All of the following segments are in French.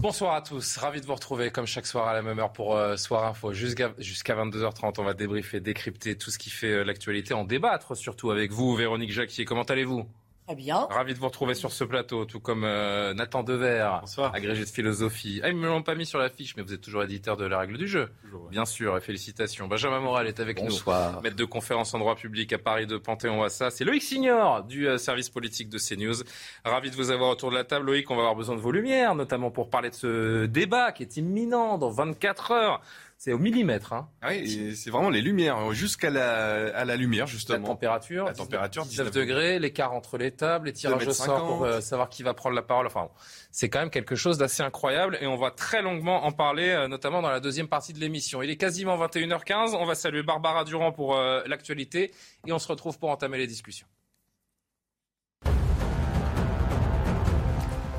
Bonsoir à tous, ravi de vous retrouver comme chaque soir à la même heure pour euh, Soir Info. Jusqu'à jusqu'à 22h30, on va débriefer, décrypter tout ce qui fait euh, l'actualité, en débattre surtout avec vous, Véronique Jacquier. Comment allez-vous? Très bien. Ravi de vous retrouver sur ce plateau, tout comme euh, Nathan Dever, Bonsoir. agrégé de philosophie. Ah, ils ne me l'ont pas mis sur l'affiche, mais vous êtes toujours éditeur de la règle du jeu. Toujours, ouais. Bien sûr, et félicitations. Benjamin Moral est avec Bonsoir. nous, maître de conférence en droit public à Paris de Panthéon-Assas. C'est Loïc Signor du euh, service politique de CNews. Ravi de vous avoir autour de la table. Loïc, on va avoir besoin de vos lumières, notamment pour parler de ce débat qui est imminent dans 24 heures. C'est au millimètre, hein. Ah oui, c'est vraiment les lumières, jusqu'à la, à la lumière, La justement. température, La température, 19 19 degrés, l'écart entre les tables, les tirages au sort 2,50 pour euh, savoir qui va prendre la parole. Enfin, c'est quand même quelque chose d'assez incroyable et on va très longuement en parler, euh, notamment dans la deuxième partie de l'émission. Il est quasiment 21h15. On va saluer Barbara Durand pour euh, l'actualité et on se retrouve pour entamer les discussions.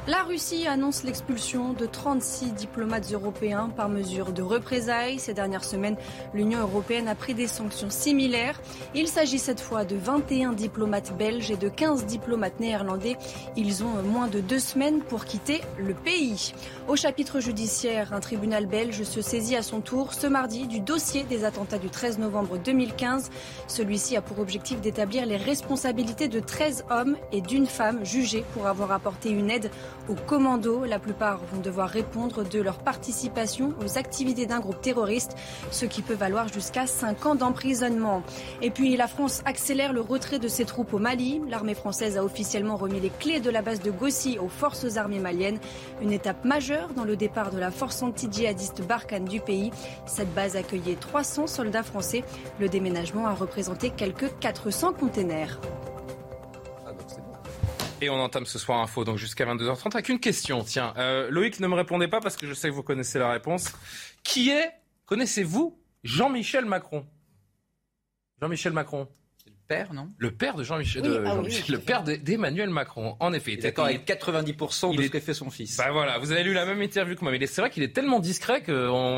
La Russie annonce l'expulsion de 36 diplomates européens par mesure de représailles. Ces dernières semaines, l'Union européenne a pris des sanctions similaires. Il s'agit cette fois de 21 diplomates belges et de 15 diplomates néerlandais. Ils ont moins de deux semaines pour quitter le pays. Au chapitre judiciaire, un tribunal belge se saisit à son tour ce mardi du dossier des attentats du 13 novembre 2015. Celui-ci a pour objectif d'établir les responsabilités de 13 hommes et d'une femme jugés pour avoir apporté une aide aux commandos. La plupart vont devoir répondre de leur participation aux activités d'un groupe terroriste, ce qui peut valoir jusqu'à 5 ans d'emprisonnement. Et puis la France accélère le retrait de ses troupes au Mali. L'armée française a officiellement remis les clés de la base de Gossi aux forces armées maliennes. Une étape majeure dans le départ de la force anti-djihadiste Barkhane du pays. Cette base accueillait 300 soldats français. Le déménagement a représenté quelques 400 containers. Et on entame ce soir info, donc jusqu'à 22h30 avec une question. Tiens, euh, Loïc, ne me répondez pas parce que je sais que vous connaissez la réponse. Qui est, connaissez-vous, Jean-Michel Macron? Jean-Michel Macron père, non? Le père de Jean-Michel, Oui, de ah oui, le père de- d'Emmanuel Macron. En effet, il était d'accord avec 90% il de est- ce que fait son fils. Bah voilà, vous avez lu la même interview que moi. Mais c'est vrai qu'il est tellement discret qu'on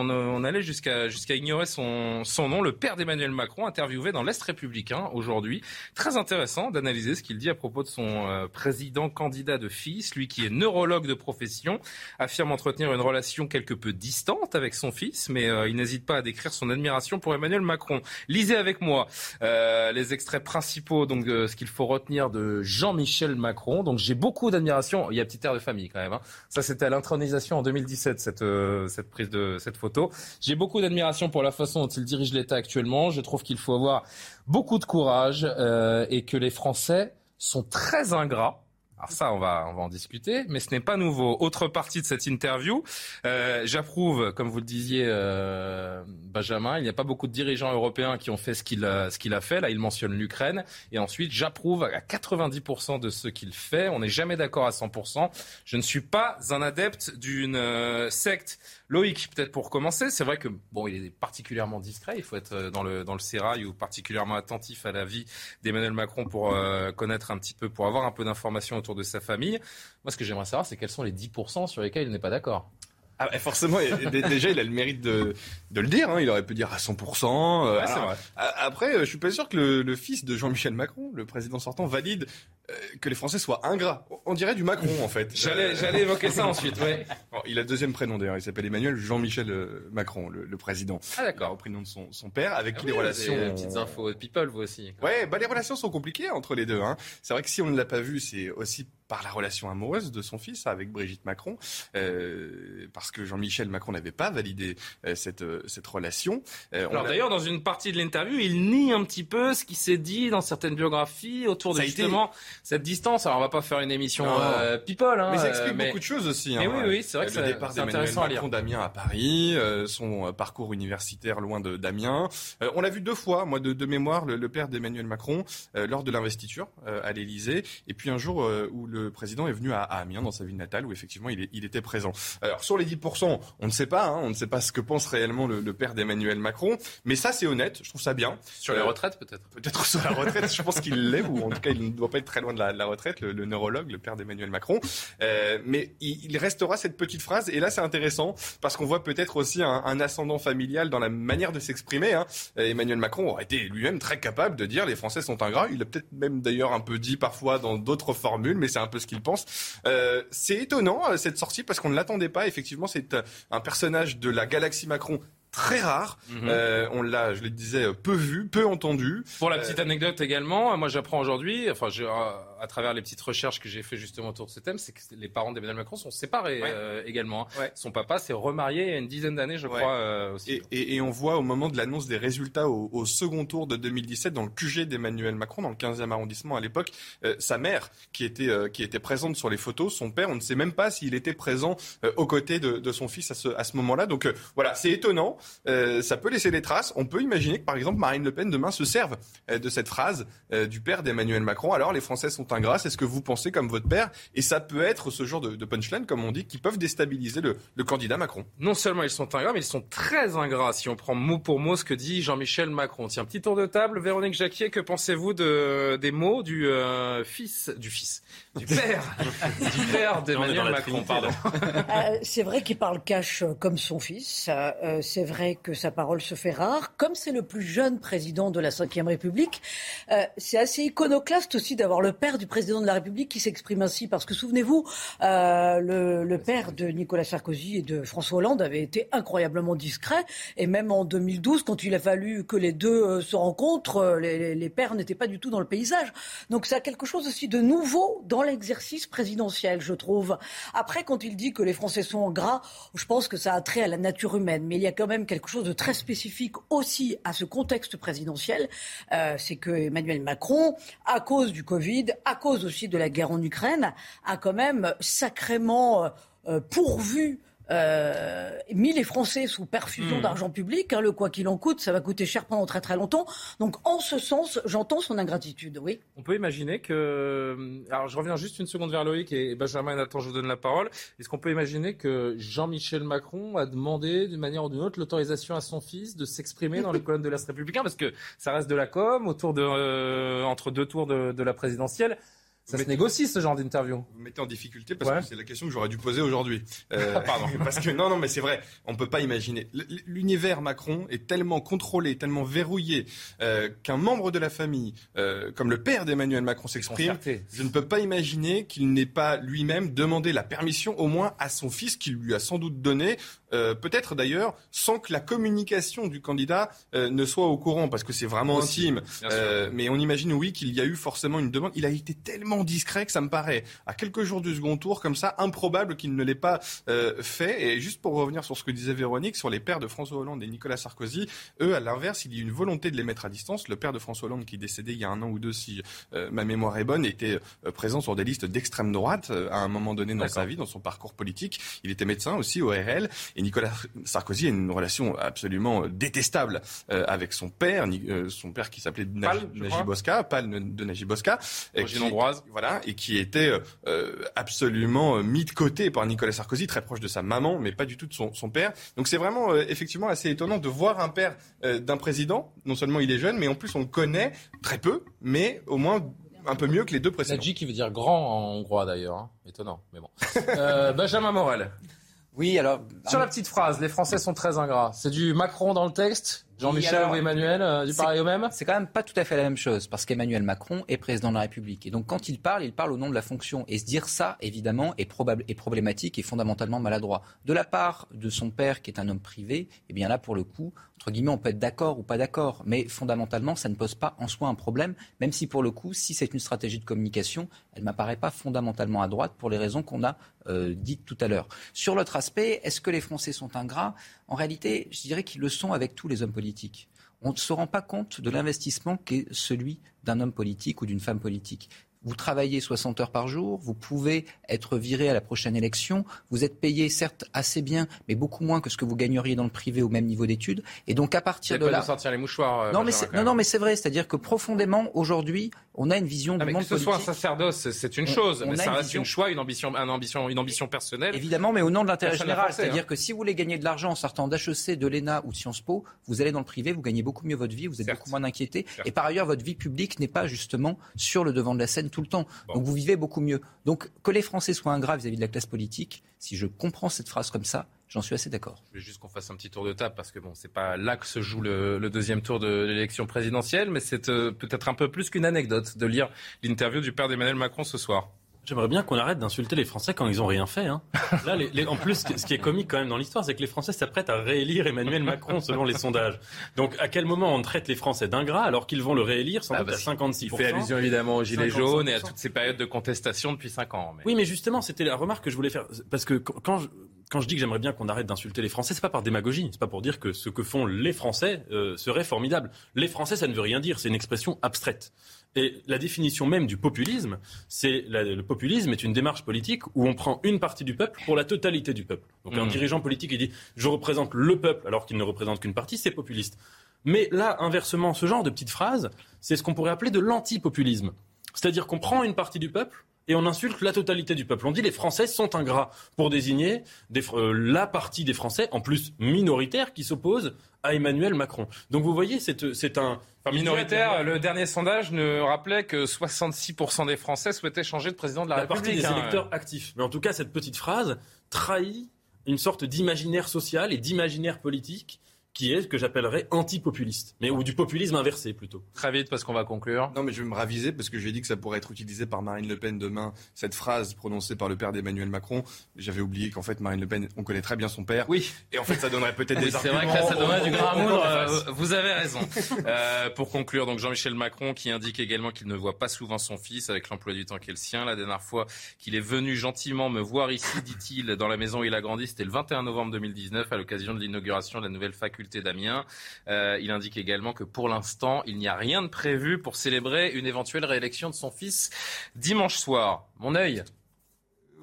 on allait jusqu'à jusqu'à ignorer son, son nom. Le père d'Emmanuel Macron, interviewé dans l'Est républicain aujourd'hui. Très intéressant d'analyser ce qu'il dit à propos de son euh, président candidat de fils. Lui qui est neurologue de profession, affirme entretenir une relation quelque peu distante avec son fils, mais euh, il n'hésite pas à décrire son admiration pour Emmanuel Macron. Lisez avec moi euh, les extraits principaux donc de ce qu'il faut retenir de Jean-Michel Macron. Donc j'ai beaucoup d'admiration. Il y a petit air de famille quand même. hein. Ça c'était à l'intronisation en 2017 cette euh, cette prise de cette photo. J'ai beaucoup d'admiration pour la façon dont il dirige l'État actuellement. Je trouve qu'il faut avoir beaucoup de courage euh, et que les Français sont très ingrats. Alors ça, on va, on va en discuter, mais ce n'est pas nouveau. Autre partie de cette interview, euh, j'approuve, comme vous le disiez, euh, Benjamin, il n'y a pas beaucoup de dirigeants européens qui ont fait ce qu'il a, a fait. Là, il mentionne l'Ukraine. Et ensuite, j'approuve à 90% de ce qu'il fait. On n'est jamais d'accord à 100%. Je ne suis pas un adepte d'une euh, secte. Loïc, peut-être pour commencer, c'est vrai que bon, il est particulièrement discret. Il faut être euh, dans le dans le sérail ou particulièrement attentif à la vie d'Emmanuel Macron pour euh, connaître un petit peu, pour avoir un peu d'informations autour de sa famille. Moi, ce que j'aimerais savoir, c'est quels sont les 10% sur lesquels il n'est pas d'accord. Ah, bah, forcément, déjà, il a le mérite de, de le dire. hein. Il aurait pu dire à 100%. euh, Ouais, c'est alors, vrai. a- Après, euh, je suis pas sûr que le, le fils de Jean-Michel Macron, le président sortant, valide euh, que les Français soient ingrats. On dirait du Macron, en fait. J'allais Euh, j'allais évoquer ça ensuite. Ouais. bon, il a deuxième prénom d'ailleurs. Il s'appelle Emmanuel Jean-Michel euh, Macron, le, le président. Ah d'accord. repris le nom de son, son père, avec Ah qui oui, les relations. des petites infos people, vous aussi. Ouais, bah les relations sont compliquées entre les deux. Hein. C'est vrai que si on ne l'a pas vu, c'est aussi par la relation amoureuse de son fils avec Brigitte Macron, euh, parce que Jean-Michel Macron n'avait pas validé euh, cette, euh, cette relation. Euh, Alors d'ailleurs, dans une partie de l'interview, il nie un petit peu ce qui s'est dit dans certaines biographies autour de justement cette distance. Alors on va pas faire une émission euh, people, hein, mais ça explique beaucoup de choses aussi. Hein, oui, oui, c'est vrai que le départ d'Emmanuel Macron d'Amiens à Paris, son parcours universitaire loin d'Amiens. on l'a vu deux fois, moi de, de mémoire, le, le père d'Emmanuel Macron lors de l'investiture à l'Élysée, et puis un jour où le président est venu à, Amiens, dans sa ville natale, où effectivement il, il, était présent. Alors sur les 10%, on ne sait pas, hein, on ne sait pas ce que pense réellement le, le père d'Emmanuel Macron, mais ça c'est honnête, je trouve ça bien. Sur les euh, retraites peut-être Peut-être sur la retraite, je pense qu'il l'est, ou en tout cas il ne doit pas être très loin de la, de la retraite, le, le, neurologue, le père d'Emmanuel Macron. Euh, mais il, il, restera cette petite phrase, et là c'est intéressant, parce qu'on voit peut-être aussi un, un, ascendant familial dans la manière de s'exprimer. Hein. Emmanuel Macron aurait été lui-même très capable de dire les Français sont ingrats, il a peut-être même d'ailleurs un peu dit parfois dans d'autres formules, mais c'est un peu ce qu'il pense. Euh, c'est étonnant euh, cette sortie parce qu'on ne l'attendait pas. Effectivement, c'est euh, un personnage de la galaxie Macron très rare. Mhm. euh, on l'a, je le disais, peu vu, peu entendu. Pour la petite anecdote également, moi j'apprends aujourd'hui, enfin je, à travers les petites recherches que j'ai fait justement autour de ce thème, c'est que les parents d'Emmanuel Macron sont séparés euh, également. Hein. Ouais. Son papa s'est remarié il y a une dizaine d'années, je crois euh, aussi. Et, et, et, on voit au moment de l'annonce des résultats au, au, second tour de 2017 dans le QG d'Emmanuel Macron, dans le 15e arrondissement à l'époque, euh, sa mère qui était qui était présente sur les photos, son père, on ne sait même pas s'il était présent aux côtés de, de, son fils à ce, à ce moment-là. Donc voilà, c'est étonnant, ça peut laisser des traces. On peut imaginer que par exemple Marine Le Pen demain se serve de cette phrase du père d'Emmanuel Macron. Alors les Français sont ingrats, c'est ce que vous pensez comme votre père Et ça peut être ce genre de, de punchline, comme on dit, qui peuvent déstabiliser le, le, candidat Macron. Non seulement ils sont ingrats, mais ils sont très ingrats si on prend mot pour mot ce que dit Jean-Michel Macron. Tiens, petit tour de table. Véronique Jacquier, que pensez-vous de, des mots du euh, fils, du fils, du père, du père d'Emmanuel Macron, pardon. Euh, c'est vrai qu'il parle cash comme son fils. Euh, c'est vrai que sa parole se fait rare. Comme c'est le plus jeune président de la Ve République, euh, c'est assez iconoclaste aussi d'avoir le père du président de la République qui s'exprime ainsi. Parce que souvenez-vous, euh, le, père de Nicolas Sarkozy et de François Hollande avait été incroyablement discret. Et même en 2012, quand il a fallu que les deux euh, se rencontrent, euh, les, les pères n'étaient pas du tout dans le paysage. Donc ça a quelque chose aussi de nouveau dans l'exercice présidentiel, je trouve. Après, quand il dit que les Français sont gras, je pense que ça a trait à la nature humaine. Mais il y a quand même quelque chose de très spécifique aussi à ce contexte présidentiel. C'est que Emmanuel Macron, à cause du Covid, à cause aussi de la guerre en Ukraine, a quand même sacrément euh, pourvu euh, mis les Français sous perfusion mmh. d'argent public. Hein, le quoi qu'il en coûte, ça va coûter cher pendant très très longtemps. Donc en ce sens, j'entends son ingratitude. Oui. On peut imaginer que. Alors je reviens juste une seconde vers Loïc et Benjamin Nathan, je vous donne la parole. Est-ce qu'on peut imaginer que Jean-Michel Macron a demandé d'une manière ou d'une autre l'autorisation à son fils de s'exprimer dans les colonnes de l'Est républicain? Parce que ça reste de la com autour de euh, entre deux tours de, de la présidentielle. Ça se négocie ce genre d'interview. Vous mettez en difficulté parce ouais. que c'est la question que j'aurais dû poser aujourd'hui. Euh, Pardon. Parce que non, non, mais c'est vrai, on peut pas imaginer. L'univers Macron est tellement contrôlé, tellement verrouillé euh, qu'un membre de la famille, euh, comme le père d'Emmanuel Macron s'exprime, je ne peux pas imaginer qu'il n'ait pas lui-même demandé la permission, au moins à son fils, qu'il lui a sans doute donné, euh, peut-être d'ailleurs sans que la communication du candidat euh, ne soit au courant, parce que c'est vraiment Aussi, intime. Euh, mais on imagine, oui, qu'il y a eu forcément une demande. Il a été tellement discret que ça me paraît, à quelques jours du second tour, comme ça, improbable qu'il ne l'ait pas euh, fait. Et juste pour revenir sur ce que disait Véronique, sur les pères de François Hollande et Nicolas Sarkozy, eux, à l'inverse, il y a une volonté de les mettre à distance. Le père de François Hollande, qui est décédé il y a un an ou deux, si ma mémoire est bonne, était présent sur des listes d'extrême droite à un moment donné dans sa vie, dans son parcours politique. Il était médecin aussi au RL. Et Nicolas Sarkozy a une relation absolument détestable euh, avec son père, euh, son père qui s'appelait Najib Bosca, Pal de Najib qui, hongroise. voilà, et qui était euh, absolument mis de côté par Nicolas Sarkozy, très proche de sa maman, mais pas du tout de son, son père. Donc c'est vraiment effectivement assez étonnant de voir un père d'un président. Non seulement il est jeune, mais en plus on le connaît très peu, mais au moins un peu mieux que les deux précédents. Nadji qui veut dire grand en hongrois d'ailleurs, hein. étonnant, mais bon. Euh, Benjamin Morel. Oui, alors. Sur la petite phrase, les Français sont très ingrats. C'est du Macron dans le texte Jean-Michel ou Emmanuel, euh, du pareil au même? C'est quand même pas tout à fait la même chose, parce qu'Emmanuel Macron est président de la République. Et donc quand il parle, il parle au nom de la fonction. Et se dire ça, évidemment, est, probable, est problématique et fondamentalement maladroit. De la part de son père, qui est un homme privé, eh bien là, pour le coup, entre guillemets, on peut être d'accord ou pas d'accord, mais fondamentalement, ça ne pose pas en soi un problème, même si pour le coup, si c'est une stratégie de communication, elle ne m'apparaît pas fondamentalement à droite pour les raisons qu'on a euh, dites tout à l'heure. Sur l'autre aspect, est-ce que les Français sont ingrats? En réalité, je dirais qu'ils le sont avec tous les hommes politiques on ne se rend pas compte de l'investissement qu'est celui d'un homme politique ou d'une femme politique vous travaillez 60 heures par jour, vous pouvez être viré à la prochaine élection, vous êtes payé certes assez bien, mais beaucoup moins que ce que vous gagneriez dans le privé au même niveau d'études. Et donc à partir de là, sortir les mouchoirs. Euh, non, mais non, non, mais c'est vrai, c'est-à-dire que profondément aujourd'hui, on a une vision du monde Que ce soit un sacerdoce, c'est une chose, mais ça reste un choix, une ambition, une ambition, une ambition personnelle. Évidemment, mais au nom de l'intérêt général, c'est-à-dire hein. que si vous voulez gagner de l'argent en sortant d'HEC, de l'ENA ou de Sciences Po, vous allez dans le privé, vous gagnez beaucoup mieux votre vie, vous êtes beaucoup moins inquiété, et par ailleurs votre vie publique n'est pas justement sur le devant de la scène tout le temps vous vivez beaucoup mieux. Donc que les Français soient ingrats vis-à-vis de la classe politique, si je comprends cette phrase comme ça, J'en suis assez d'accord. Je veux juste qu'on fasse un petit tour de table parce que bon, c'est pas là que se joue le, deuxième tour de l'élection présidentielle, mais c'est euh, peut-être un peu plus qu'une anecdote de lire l'interview du père d'Emmanuel Macron ce soir. J'aimerais bien qu'on arrête d'insulter les Français quand ils ont rien fait. Hein. Là, en plus, ce qui est comique quand même dans l'histoire, c'est que les Français s'apprêtent à réélire Emmanuel Macron selon les sondages. Donc, à quel moment on traite les Français d'ingrats alors qu'ils vont le réélire sans ah, doute à 56 Il fait allusion évidemment aux gilets jaunes et à toutes ces périodes de contestation depuis 5 ans. Oui, mais justement, c'était la remarque que je voulais faire parce que quand je, quand je dis que j'aimerais bien qu'on arrête d'insulter les Français, c'est pas par démagogie, c'est pas pour dire que ce que font les Français euh, serait formidable. Les Français, ça ne veut rien dire, c'est une expression abstraite. Et la définition même du populisme, c'est le populisme est une démarche politique où on prend une partie du peuple pour la totalité du peuple. Donc un mmh. dirigeant politique il dit je représente le peuple alors qu'il ne représente qu'une partie, c'est populiste. Mais là, inversement, ce genre de petites phrases, c'est ce qu'on pourrait appeler de l'antipopulisme. C'est-à-dire qu'on prend une partie du peuple et on insulte la totalité du peuple. On dit les Français sont ingrats pour désigner euh, la partie des Français, en plus minoritaire, qui s'oppose à Emmanuel Macron. Donc vous voyez, c'est un... minoritaire, le dernier sondage ne rappelait que 66% des Français souhaitaient changer de président de la, la République. partie des hein. électeurs actifs. Mais en tout cas, cette petite phrase trahit une sorte d'imaginaire social et d'imaginaire politique qui est ce que j'appellerais antipopuliste, mais ou du populisme inversé plutôt. Très vite parce qu'on va conclure. Non, mais je vais me raviser parce que je lui ai dit que ça pourrait être utilisé par Marine Le Pen demain. Cette phrase prononcée par le père d'Emmanuel Macron, j'avais oublié qu'en fait Marine Le Pen, on connaît très bien son père. Oui. Et en fait, ça donnerait peut-être des C'est vrai que là, ça donnerait du grand amour. Euh, vous avez raison. Euh, pour conclure, donc Jean-Michel Macron qui indique également qu'il ne voit pas souvent son fils avec l'emploi du temps qui est le sien. La dernière fois qu'il est venu gentiment me voir ici, dit-il, dans la maison où il a grandi, c'était le 21 novembre 2019 à l'occasion de l'inauguration de la nouvelle faculté d'Amiens. Euh, il indique également que pour l'instant, il n'y a rien de prévu pour célébrer une éventuelle réélection de son fils dimanche soir. Mon œil.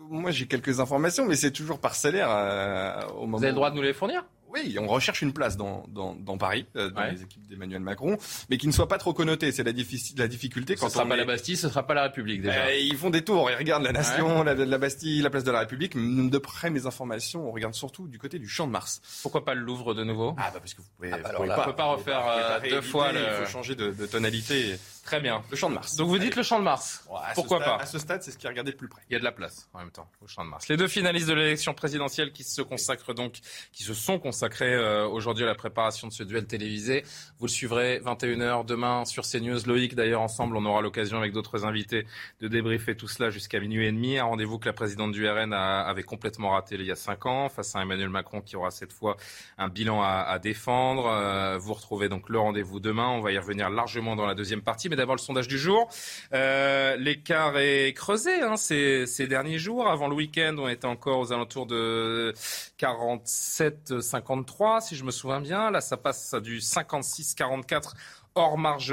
Moi, j'ai quelques informations, mais c'est toujours parcellaire euh, au moment. Vous avez le droit de nous les fournir? Oui, on recherche une place dans, dans, dans Paris, euh, dans les équipes d'Emmanuel Macron, mais qui ne soit pas trop connotée. C'est la, la difficulté quand ce sera pas la Bastille, ce sera pas la République déjà. Euh, ils font des tours, ils regardent la Nation, la, la, Bastille, la place de la République. De près, mes informations, on regarde surtout du côté du Champ de Mars. Pourquoi pas le Louvre de nouveau? Ah bah parce que vous pouvez. Ah bah on peut pas refaire euh, deux fois. Le... Il faut changer de, de tonalité. Très bien. Le Champ de Mars. Donc vous dites le Champ de Mars. Pourquoi pas À ce stade, c'est ce qui est regardé de plus près. Il y a de la place en même temps au Champ de Mars. Les deux finalistes de l'élection présidentielle qui se consacrent donc, qui se sont consacrés euh, aujourd'hui à la préparation de ce duel télévisé. Vous le suivrez 21h demain sur CNews. Loïc, d'ailleurs, ensemble, on aura l'occasion avec d'autres invités de débriefer tout cela jusqu'à minuit et demi. Un rendez-vous que la présidente du RN avait complètement raté il y a cinq ans face à Emmanuel Macron qui aura cette fois un bilan à, défendre. Euh, vous retrouvez donc le rendez-vous demain. On va y revenir largement dans la deuxième partie. Mais d'abord, le sondage du jour. Euh, l'écart est creusé hein, ces, ces, derniers jours. Avant le week-end, on était encore aux alentours de 47-53, si je me souviens bien. Là, ça passe à du 56-44 hors marge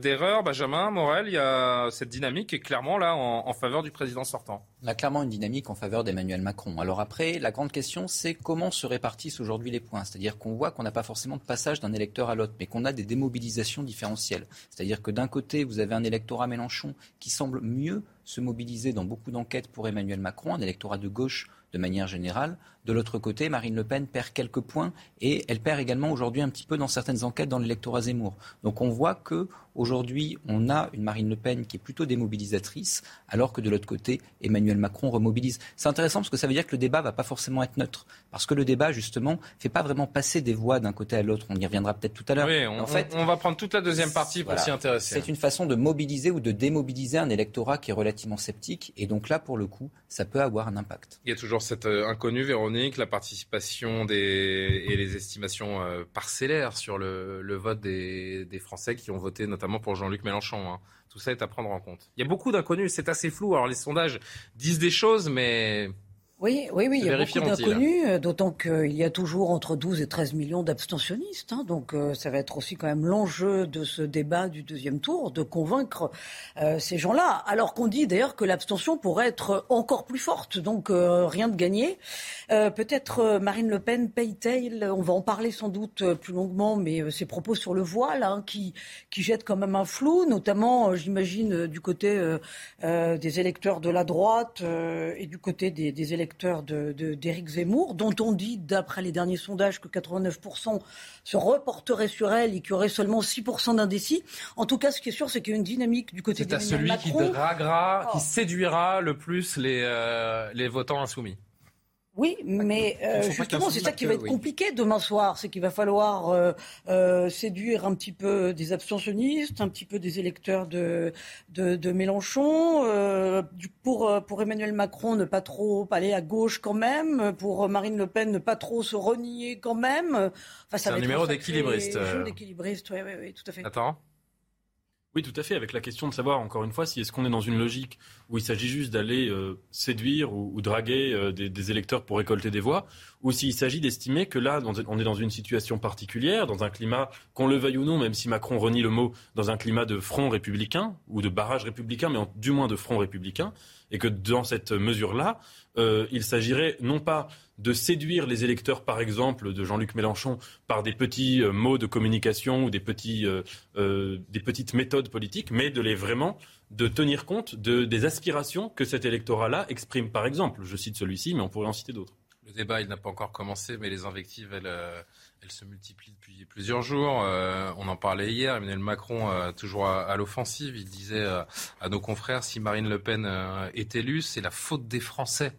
d'erreur. Benjamin Morel, il y a cette dynamique est clairement là en, faveur du président sortant. On a clairement une dynamique en faveur d'Emmanuel Macron. Alors après, la grande question, c'est comment se répartissent aujourd'hui les points. C'est-à-dire qu'on voit qu'on n'a pas forcément de passage d'un électeur à l'autre, mais qu'on a des démobilisations différentielles. C'est-à-dire que d'un côté, vous avez un électorat Mélenchon qui semble mieux se mobiliser dans beaucoup d'enquêtes pour Emmanuel Macron, un électorat de gauche de manière générale. De l'autre côté, Marine Le Pen perd quelques points et elle perd également aujourd'hui un petit peu dans certaines enquêtes dans l'électorat Zemmour. Donc on voit que aujourd'hui, on a une Marine Le Pen qui est plutôt démobilisatrice, alors que de l'autre côté, Emmanuel Macron remobilise. C'est intéressant parce que ça veut dire que le débat va pas forcément être neutre, parce que le débat justement fait pas vraiment passer des voix d'un côté à l'autre. On y reviendra peut-être tout à l'heure. Oui, on, en fait, on va prendre toute la deuxième partie pour s'y intéresser. C'est une façon de mobiliser ou de démobiliser un électorat qui est relativement sceptique, et donc là, pour le coup, ça peut avoir un impact. Il y a toujours cette euh, inconnue, Véronique, la participation des, et les estimations euh, parcellaires sur le, vote des, Français qui ont voté notamment pour Jean-Luc Mélenchon. Hein. Tout ça est à prendre en compte. Il y a beaucoup d'inconnus, c'est assez flou. Alors les sondages disent des choses, mais oui, oui, oui, il y a beaucoup d'inconnus, euh, d'autant qu'il y a toujours entre 12 et 13 millions d'abstentionnistes. Hein, donc euh, ça va être aussi quand même l'enjeu de ce débat du deuxième tour, de convaincre euh, ces gens-là. Alors qu'on dit d'ailleurs que l'abstention pourrait être encore plus forte, donc rien de gagné. Peut-être Marine Le Pen paye-t-elle, on va en parler sans doute plus longuement, mais ses propos sur le voile hein, qui, qui jettent quand même un flou, notamment, j'imagine, du côté des électeurs de la droite et du côté des, des électeurs d'Éric de, Zemmour, dont on dit, d'après les derniers sondages, que 89% se reporteraient sur elle et qu'il y aurait seulement 6% d'indécis. En tout cas, ce qui est sûr, c'est qu'il y a une dynamique du côté de C'est à celui qui draguera, qui oh. séduira le plus les, euh, les votants insoumis. Oui, mais euh, justement, c'est ça qui va être compliqué demain soir. C'est qu'il va falloir euh, euh, séduire un petit peu des abstentionnistes, un petit peu des électeurs de, de, Mélenchon. pour, pour Emmanuel Macron, ne pas trop aller à gauche quand même. Pour Marine Le Pen, ne pas trop se renier quand même. Enfin, c'est un numéro d'équilibriste. d'équilibriste, oui, oui, oui, tout à fait. Attends. Oui, tout à fait, avec la question de savoir, encore une fois, si est-ce qu'on est dans une logique où il s'agit juste d'aller euh, séduire ou, draguer euh, des, électeurs pour récolter des voix, ou s'il s'agit d'estimer que là, on est dans une situation particulière, dans un climat, qu'on le veuille ou non, même si Macron renie le mot, dans un climat de front républicain, ou de barrage républicain, mais du moins de front républicain, et que dans cette mesure-là, euh, il s'agirait non pas de séduire les électeurs, par exemple, de Jean-Luc Mélenchon par des petits euh, mots de communication ou des, petits, euh, des petites méthodes politiques, mais de les vraiment de tenir compte de, des aspirations que cet électorat-là exprime. Par exemple, je cite celui-ci, mais on pourrait en citer d'autres. Le débat, il n'a pas encore commencé, mais les invectives, elles, elles se multiplient depuis plusieurs jours. on en parlait hier. Emmanuel Macron, toujours à, l'offensive, il disait à nos confrères si Marine Le Pen est élue, c'est la faute des Français.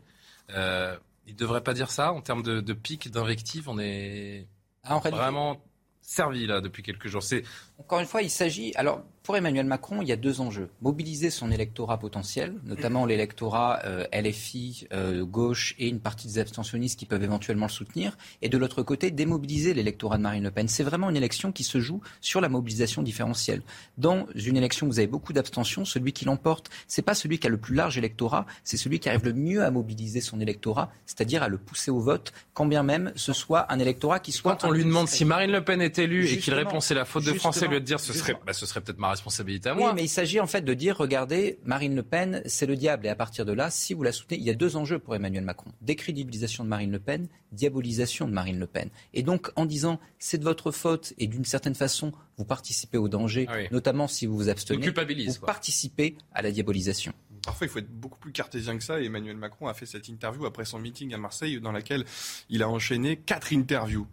Il ne devrait pas dire ça en termes de, de pic d'invective. On est ah, vraiment servi là depuis quelques jours. C'est encore une fois, il s'agit. Alors, pour Emmanuel Macron, il y a deux enjeux. Mobiliser son électorat potentiel, notamment l'électorat euh, LFI, euh, gauche et une partie des abstentionnistes qui peuvent éventuellement le soutenir. Et de l'autre côté, démobiliser l'électorat de Marine Le Pen. C'est vraiment une élection qui se joue sur la mobilisation différentielle. Dans une élection où vous avez beaucoup d'abstention, celui qui l'emporte, c'est pas celui qui a le plus large électorat, c'est celui qui arrive le mieux à mobiliser son électorat, c'est-à-dire à le pousser au vote, quand bien même ce soit un électorat qui soit. Quand on lui demande si Marine Le Pen est élue et qu'il répond c'est la faute de Français, lui de dire ce serait, bah, ce serait peut-être ma responsabilité à moi. Oui, mais il s'agit en fait de dire, regardez, Marine Le Pen, c'est le diable. Et à partir de là, si vous la soutenez, il y a deux enjeux pour Emmanuel Macron. Décrédibilisation de Marine Le Pen, diabolisation de Marine Le Pen. Et donc, en disant, c'est de votre faute et d'une certaine façon, vous participez au danger, ah notamment si vous vous abstenez, vous, vous participez à la diabolisation. Parfois, il faut être beaucoup plus cartésien que ça. Et Emmanuel Macron a fait cette interview après son meeting à Marseille, dans laquelle il a enchaîné quatre interviews.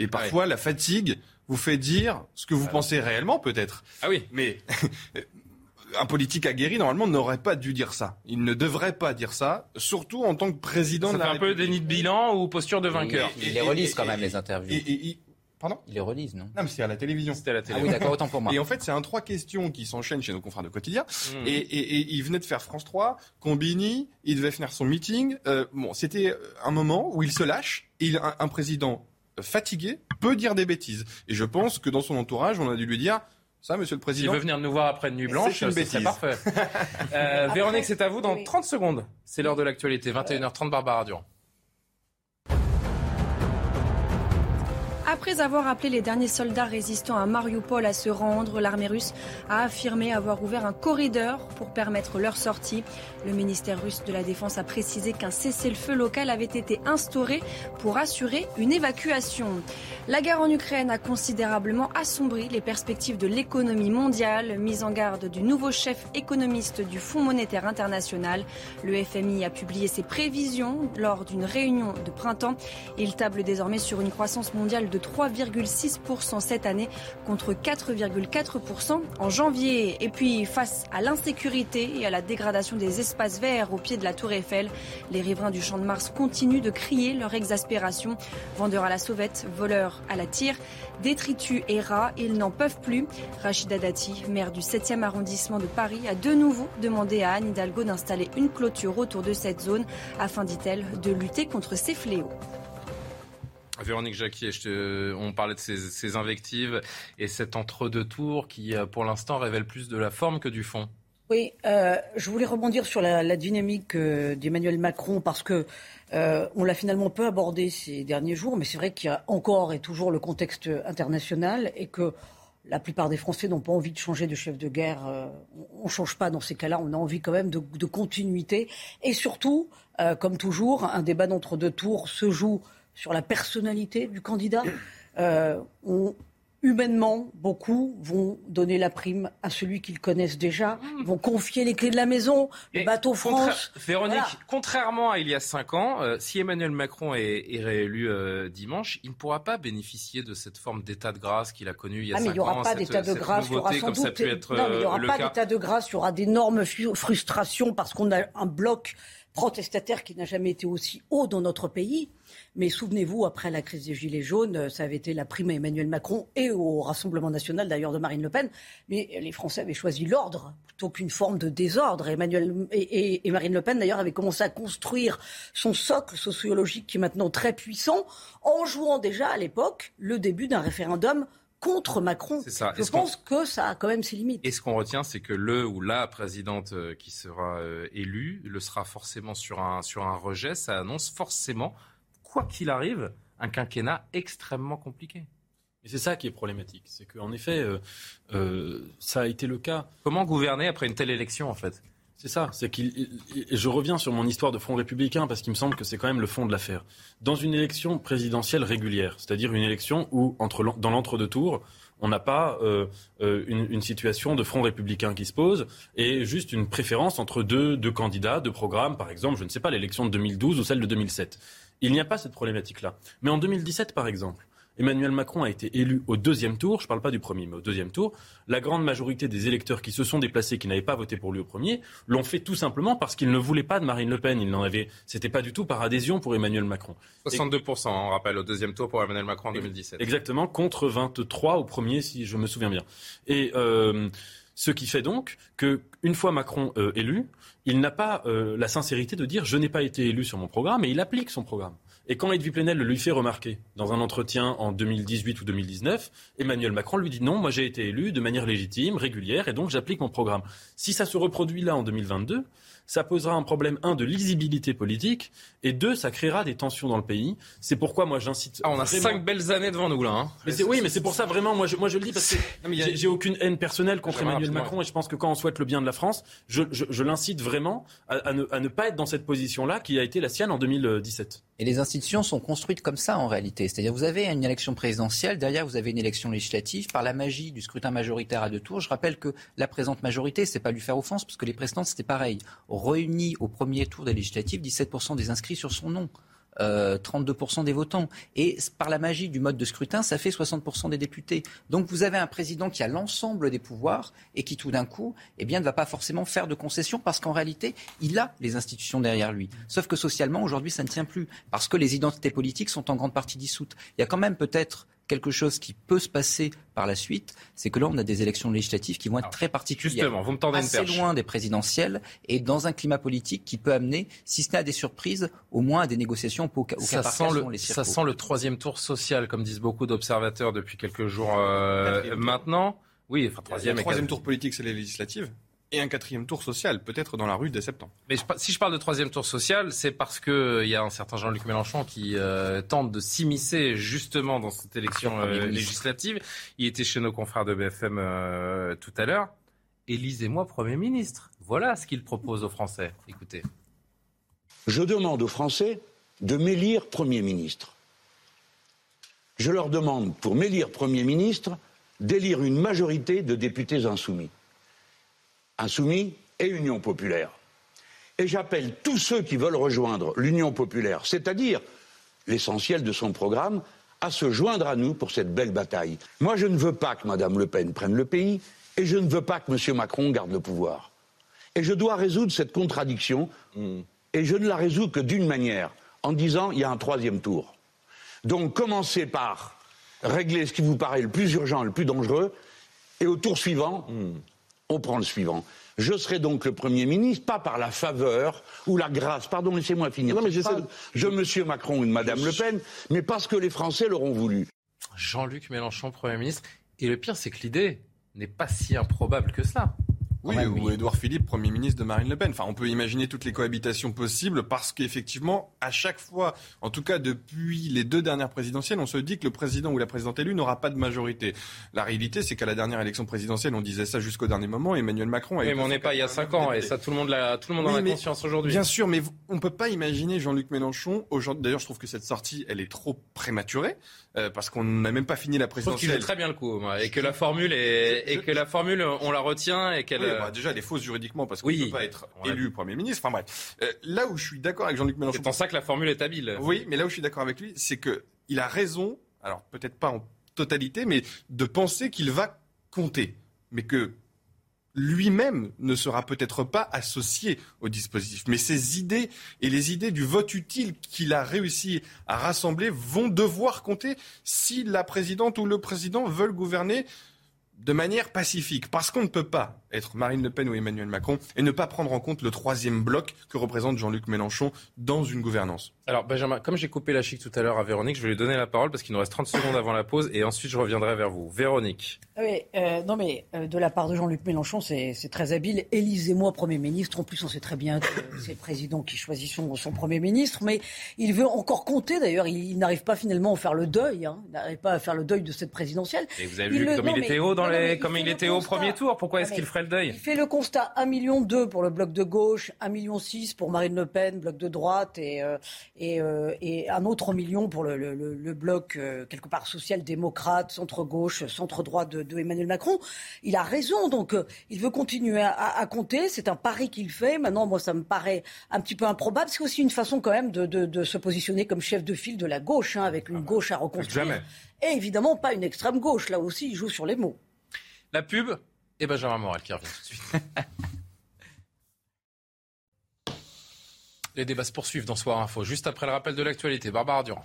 Et parfois, la fatigue vous fait dire ce que vous ah pensez réellement, peut-être. Ah oui. Mais un politique aguerri, normalement, n'aurait pas dû dire ça. Il ne devrait pas dire ça, surtout en tant que président de la fait un peu déni de bilan ou posture de vainqueur. Il, les relise quand même, les interviews. Pardon? Il les relise, non? Non, mais c'est à la télévision. C'était à la télévision. Ah oui, d'accord, autant pour moi. Et en fait, c'est un trois questions qui s'enchaînent chez nos confrères de quotidien. Hmm. Et, il venait de faire France 3, Combini, il devait finir son meeting. Euh, bon, c'était un moment où il se lâche. Il, un président fatigué peut dire des bêtises. Et je pense que dans son entourage, on a dû lui dire ça, monsieur le président. S'il veut venir nous voir après une nuit blanche, c'est parfait. euh, Véronique, c'est à vous dans 30 secondes. C'est l'heure de l'actualité. 21h30, Barbara Durand. Après avoir appelé les derniers soldats résistants à Mariupol à se rendre, l'armée russe a affirmé avoir ouvert un corridor pour permettre leur sortie. Le ministère russe de la Défense a précisé qu'un cessez-le-feu local avait été instauré pour assurer une évacuation. La guerre en Ukraine a considérablement assombri les perspectives de l'économie mondiale, mise en garde du nouveau chef économiste du Fonds monétaire international. Le FMI a publié ses prévisions lors d'une réunion de printemps. Il table désormais sur une croissance mondiale de 3,6% cette année contre 4,4% en janvier. Et puis face à l'insécurité et à la dégradation des espaces verts au pied de la tour Eiffel, les riverains du Champ de Mars continuent de crier leur exaspération. Vendeurs à la sauvette, voleurs à la tire, détritus et rats, ils n'en peuvent plus. Rachida Dati, maire du 7e arrondissement de Paris, a de nouveau demandé à Anne Hidalgo d'installer une clôture autour de cette zone afin, dit-elle, de lutter contre ces fléaux. Véronique Jacquier, on parlait de ces, invectives et cet entre-deux tours qui, euh, pour l'instant, révèle plus de la forme que du fond. Oui, euh, je voulais rebondir sur la, dynamique euh, d'Emmanuel Macron parce que on l'a finalement peu abordé ces derniers jours, mais c'est vrai qu'il y a encore et toujours le contexte international et que la plupart des Français n'ont pas envie de changer de chef de guerre. on ne change pas dans ces cas-là. On a envie quand même de, de continuité. Et surtout, comme toujours, un débat d'entre-deux tours se joue sur la personnalité du candidat. Euh, humainement, beaucoup vont donner la prime à celui qu'ils connaissent déjà, Ils vont confier les clés de la maison, le bateau France. Véronique, contrairement à il y a cinq ans, euh, si Emmanuel Macron est, réélu euh, dimanche, il ne pourra pas bénéficier de cette forme d'état de grâce qu'il a connu il y a ah, mais il n'y aura pas d'état de grâce, il y aura sans doute... non, mais il n'y aura pas d'état de grâce, il y aura d'énormes frustrations parce qu'on a un bloc protestataire qui n'a jamais été aussi haut dans notre pays. Mais souvenez-vous, après la crise des Gilets jaunes, ça avait été la prime à Emmanuel Macron et au Rassemblement national d'ailleurs de Marine Le Pen. Mais les Français avaient choisi l'ordre plutôt qu'une forme de désordre. Emmanuel et, Marine LePen d'ailleurs avaient commencé à construire son socle sociologique qui est maintenant très puissant en jouant déjà à l'époque le début d'un référendum contre Macron. Ça. Je pense que ça a quand même ses limites. Et ce qu'on retient, c'est que le ou la présidente euh, qui sera euh, élue le sera forcément sur un, sur un rejet. Ça annonce forcément quoi qu'il arrive, un quinquennat extrêmement compliqué. Et c'est ça qui est problématique. C'est qu'en effet, euh, euh, ça a été le cas. Comment gouverner après une telle élection, en fait? C'est ça, c'est qu'il. Je reviens sur mon histoire de Front républicain parce qu'il me semble que c'est quand même le fond de l'affaire. Dans une élection présidentielle régulière, c'est-à-dire une élection où, entre, dans l'entre-deux tours, on n'a pas euh, une, une, situation de front républicain qui se pose et juste une préférence entre deux, deux candidats, deux programmes, par exemple, je ne sais pas, l'élection de 2012 ou celle de 2007. Il n'y a pas cette problématique-là. Mais en 2017, par exemple, Emmanuel Macron a été élu au deuxième tour, je ne parle pas du premier, mais au deuxième tour, la grande majorité des électeurs qui se sont déplacés, qui n'avaient pas voté pour lui au premier, l'ont fait tout simplement parce qu'ils ne voulaient pas de Marine Le Pen. Ils n'en avaient, c'était pas du tout par adhésion pour Emmanuel Macron. 62%, on rappelle, au deuxième tour pour Emmanuel Macron en 2017. Exactement, contre 23 au premier, si je me souviens bien. Et euh, ce qui fait donc que, une fois Macron euh, élu, il n'a pas euh, la sincérité de dire je n'ai pas été élu sur mon programme et il applique son programme. Et quand Edwy Plenel le lui fait remarquer dans un entretien en 2018 ou 2019, Emmanuel Macron lui dit non, moi j'ai été élu de manière légitime, régulière, et donc j'applique mon programme. Si ça se reproduit là en 2022, ça posera un problème, un, de lisibilité politique, et deux, ça créera des tensions dans le pays. C'est pourquoi moi j'incite. Ah, on a cinq belles années devant nous là. Hein. Mais oui, mais c'est pour ça vraiment, moi je, moi je le dis parce que j'ai aucune haine personnelle contre Emmanuel Macron, et je pense que quand on souhaite le bien de la France, je, je, l'incite vraiment à, ne, à ne pas être dans cette position-là qui a été la sienne en 2017. Et les institutions sont construites comme ça en réalité. C'est-à-dire vous avez une élection présidentielle, derrière vous avez une élection législative. Par la magie du scrutin majoritaire à deux tours, je rappelle que la présente majorité, c'est pas lui faire offense, parce que les précédentes c'était pareil. Réunis au premier tour des législatives, 17% des inscrits sur son nom. 32% euh, des votants. Et par la magie du mode de scrutin, ça fait 60% des députés. Donc vous avez un président qui a l'ensemble des pouvoirs et qui tout d'un coup eh bien, ne va pas forcément faire de concessions parce qu'en réalité, il a les institutions derrière lui. Sauf que socialement, aujourd'hui, ça ne tient plus parce que les identités politiques sont en grande partie dissoutes. Il y a quand même peut-être quelque chose qui peut se passer par la suite, c'est que là, on a des élections législatives qui vont être très particulières. Justement, vous me tendez assez loin des présidentielles et dans un climat politique qui peut amener, si ce n'est à des surprises, au moins à des négociations au, cas, ça sent le, Ça sent le troisième tour social, comme disent beaucoup d'observateurs depuis quelques jours euh, maintenant. Oui, enfin troisième. Le troisième tour politique, c'est les législatives. Et un quatrième tour social, peut-être dans la rue dès septembre. Mais si je parle de troisième tour social, c'est parce qu'il euh, y a un certain Jean-Luc Mélenchon qui euh, tente de s'immiscer justement dans cette élection euh, législative. Il était chez nos confrères de BFM tout à l'heure. Élisez-moi Premier ministre. Voilà ce qu'il propose aux Français. Écoutez. Je demande aux Français de m'élire Premier ministre. Je leur demande, pour m'élire Premier ministre, d'élire une majorité de députés insoumis. Insoumis et Union populaire. Et j'appelle tous ceux qui veulent rejoindre l'Union populaire, c'est-à-dire l'essentiel de son programme, à se joindre à nous pour cette belle bataille. Moi, je ne veux pas que Mme Le Pen prenne le pays et je ne veux pas que M. Macron garde le pouvoir. Et je dois résoudre cette contradiction mm. et je ne la résous que d'une manière, en disant il y a un troisième tour. Donc commencez par régler ce qui vous paraît le plus urgent, le plus dangereux, et au tour suivant, mm on prend le suivant. Je serai donc le Premier ministre, pas par la faveur ou la grâce, pardon, laissez-moi finir, non, mais de... de M. Macron ou de Mme Le Pen, mais parce que les Français l'auront voulu. Jean-Luc Mélenchon, Premier ministre. Et le pire, c'est que l'idée n'est pas si improbable que cela. Oui, ou Édouard Philippe, Premier ministre de Marine Le Pen. Enfin, on peut imaginer toutes les cohabitations possibles parce qu'effectivement, à chaque fois, en tout cas depuis les deux dernières présidentielles, on se dit que le président ou la présidente élue n'aura pas de majorité. La réalité, c'est qu'à la dernière élection présidentielle, on disait ça jusqu'au dernier moment. Emmanuel Macron. A oui, mais on n'est pas il y a cinq ans et ça, tout le monde, l'a, tout le monde en a conscience aujourd'hui. Bien sûr, mais on ne peut pas imaginer Jean-Luc Mélenchon. D'ailleurs, je trouve que cette sortie, elle est trop prématurée. Euh, parce qu'on n'a même pas fini la présidentielle. Je qu'il très bien le coup, et que la formule est, et que la formule, on la retient et qu'elle. Oui, bah, déjà, elle est fausse juridiquement parce qu'on ne peut pas être élu Premier ministre. Enfin bref, euh, là où je suis d'accord avec Jean-Luc Mélenchon. C'est en ça que la formule est habile. Oui, mais là où je suis d'accord avec lui, c'est que il a raison. Alors peut-être pas en totalité, mais de penser qu'il va compter, mais que lui-même ne sera peut-être pas associé au dispositif. Mais ses idées et les idées du vote utile qu'il a réussi à rassembler vont devoir compter si la présidente ou le président veulent gouverner de manière pacifique. Parce qu'on ne peut pas être Marine Le Pen ou Emmanuel Macron et ne pas prendre en compte le troisième bloc que représente Jean-Luc Mélenchon dans une gouvernance. Alors Benjamin, comme j'ai coupé la chic tout à l'heure à Véronique, je vais lui donner la parole parce qu'il nous reste 30 secondes avant la pause et ensuite je reviendrai vers vous. Véronique. Oui, euh, non mais euh, de la part de Jean-Luc Mélenchon, c'est très habile. Élisez-moi Premier ministre. En plus, on sait très bien que c'est le président qui choisit son, son, Premier ministre, mais il veut encore compter. D'ailleurs, il, n'arrive pas finalement à faire le deuil. Hein. Il n'arrive pas à faire le deuil de cette présidentielle. Et vous avez vu comme il était haut dans les, comme il, était au premier tour. Pourquoi est-ce qu'il ferait le deuil Il fait le constat 1,2 million pour le bloc de gauche, 1,6 million pour Marine Le Pen, bloc de droite, et, euh, et, et un autre million pour le, le, le bloc quelque part social-démocrate, centre-gauche, centre-droit de, de Emmanuel Macron. Il a raison, donc euh, il veut continuer à, compter. C'est un pari qu'il fait. Maintenant, moi, ça me paraît un petit peu improbable. C'est aussi une façon quand même de, se positionner comme chef de file de la gauche, hein, avec une ah bah, gauche à reconstruire. Jamais. Et évidemment, pas une extrême gauche. Là aussi, il joue sur les mots. La pub? Et Benjamin Morel qui revient tout de suite. Les débats se poursuivent dans Soir Info, juste après le rappel de l'actualité. Barbara Durand.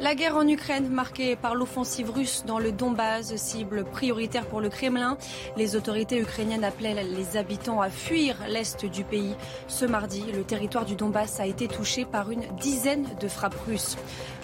La guerre en Ukraine, marquée par l'offensive russe dans le Donbass, cible prioritaire pour le Kremlin. Les autorités ukrainiennes appelaient les habitants à fuir l'est du pays. Ce mardi, le territoire du Donbass a été touché par une dizaine de frappes russes.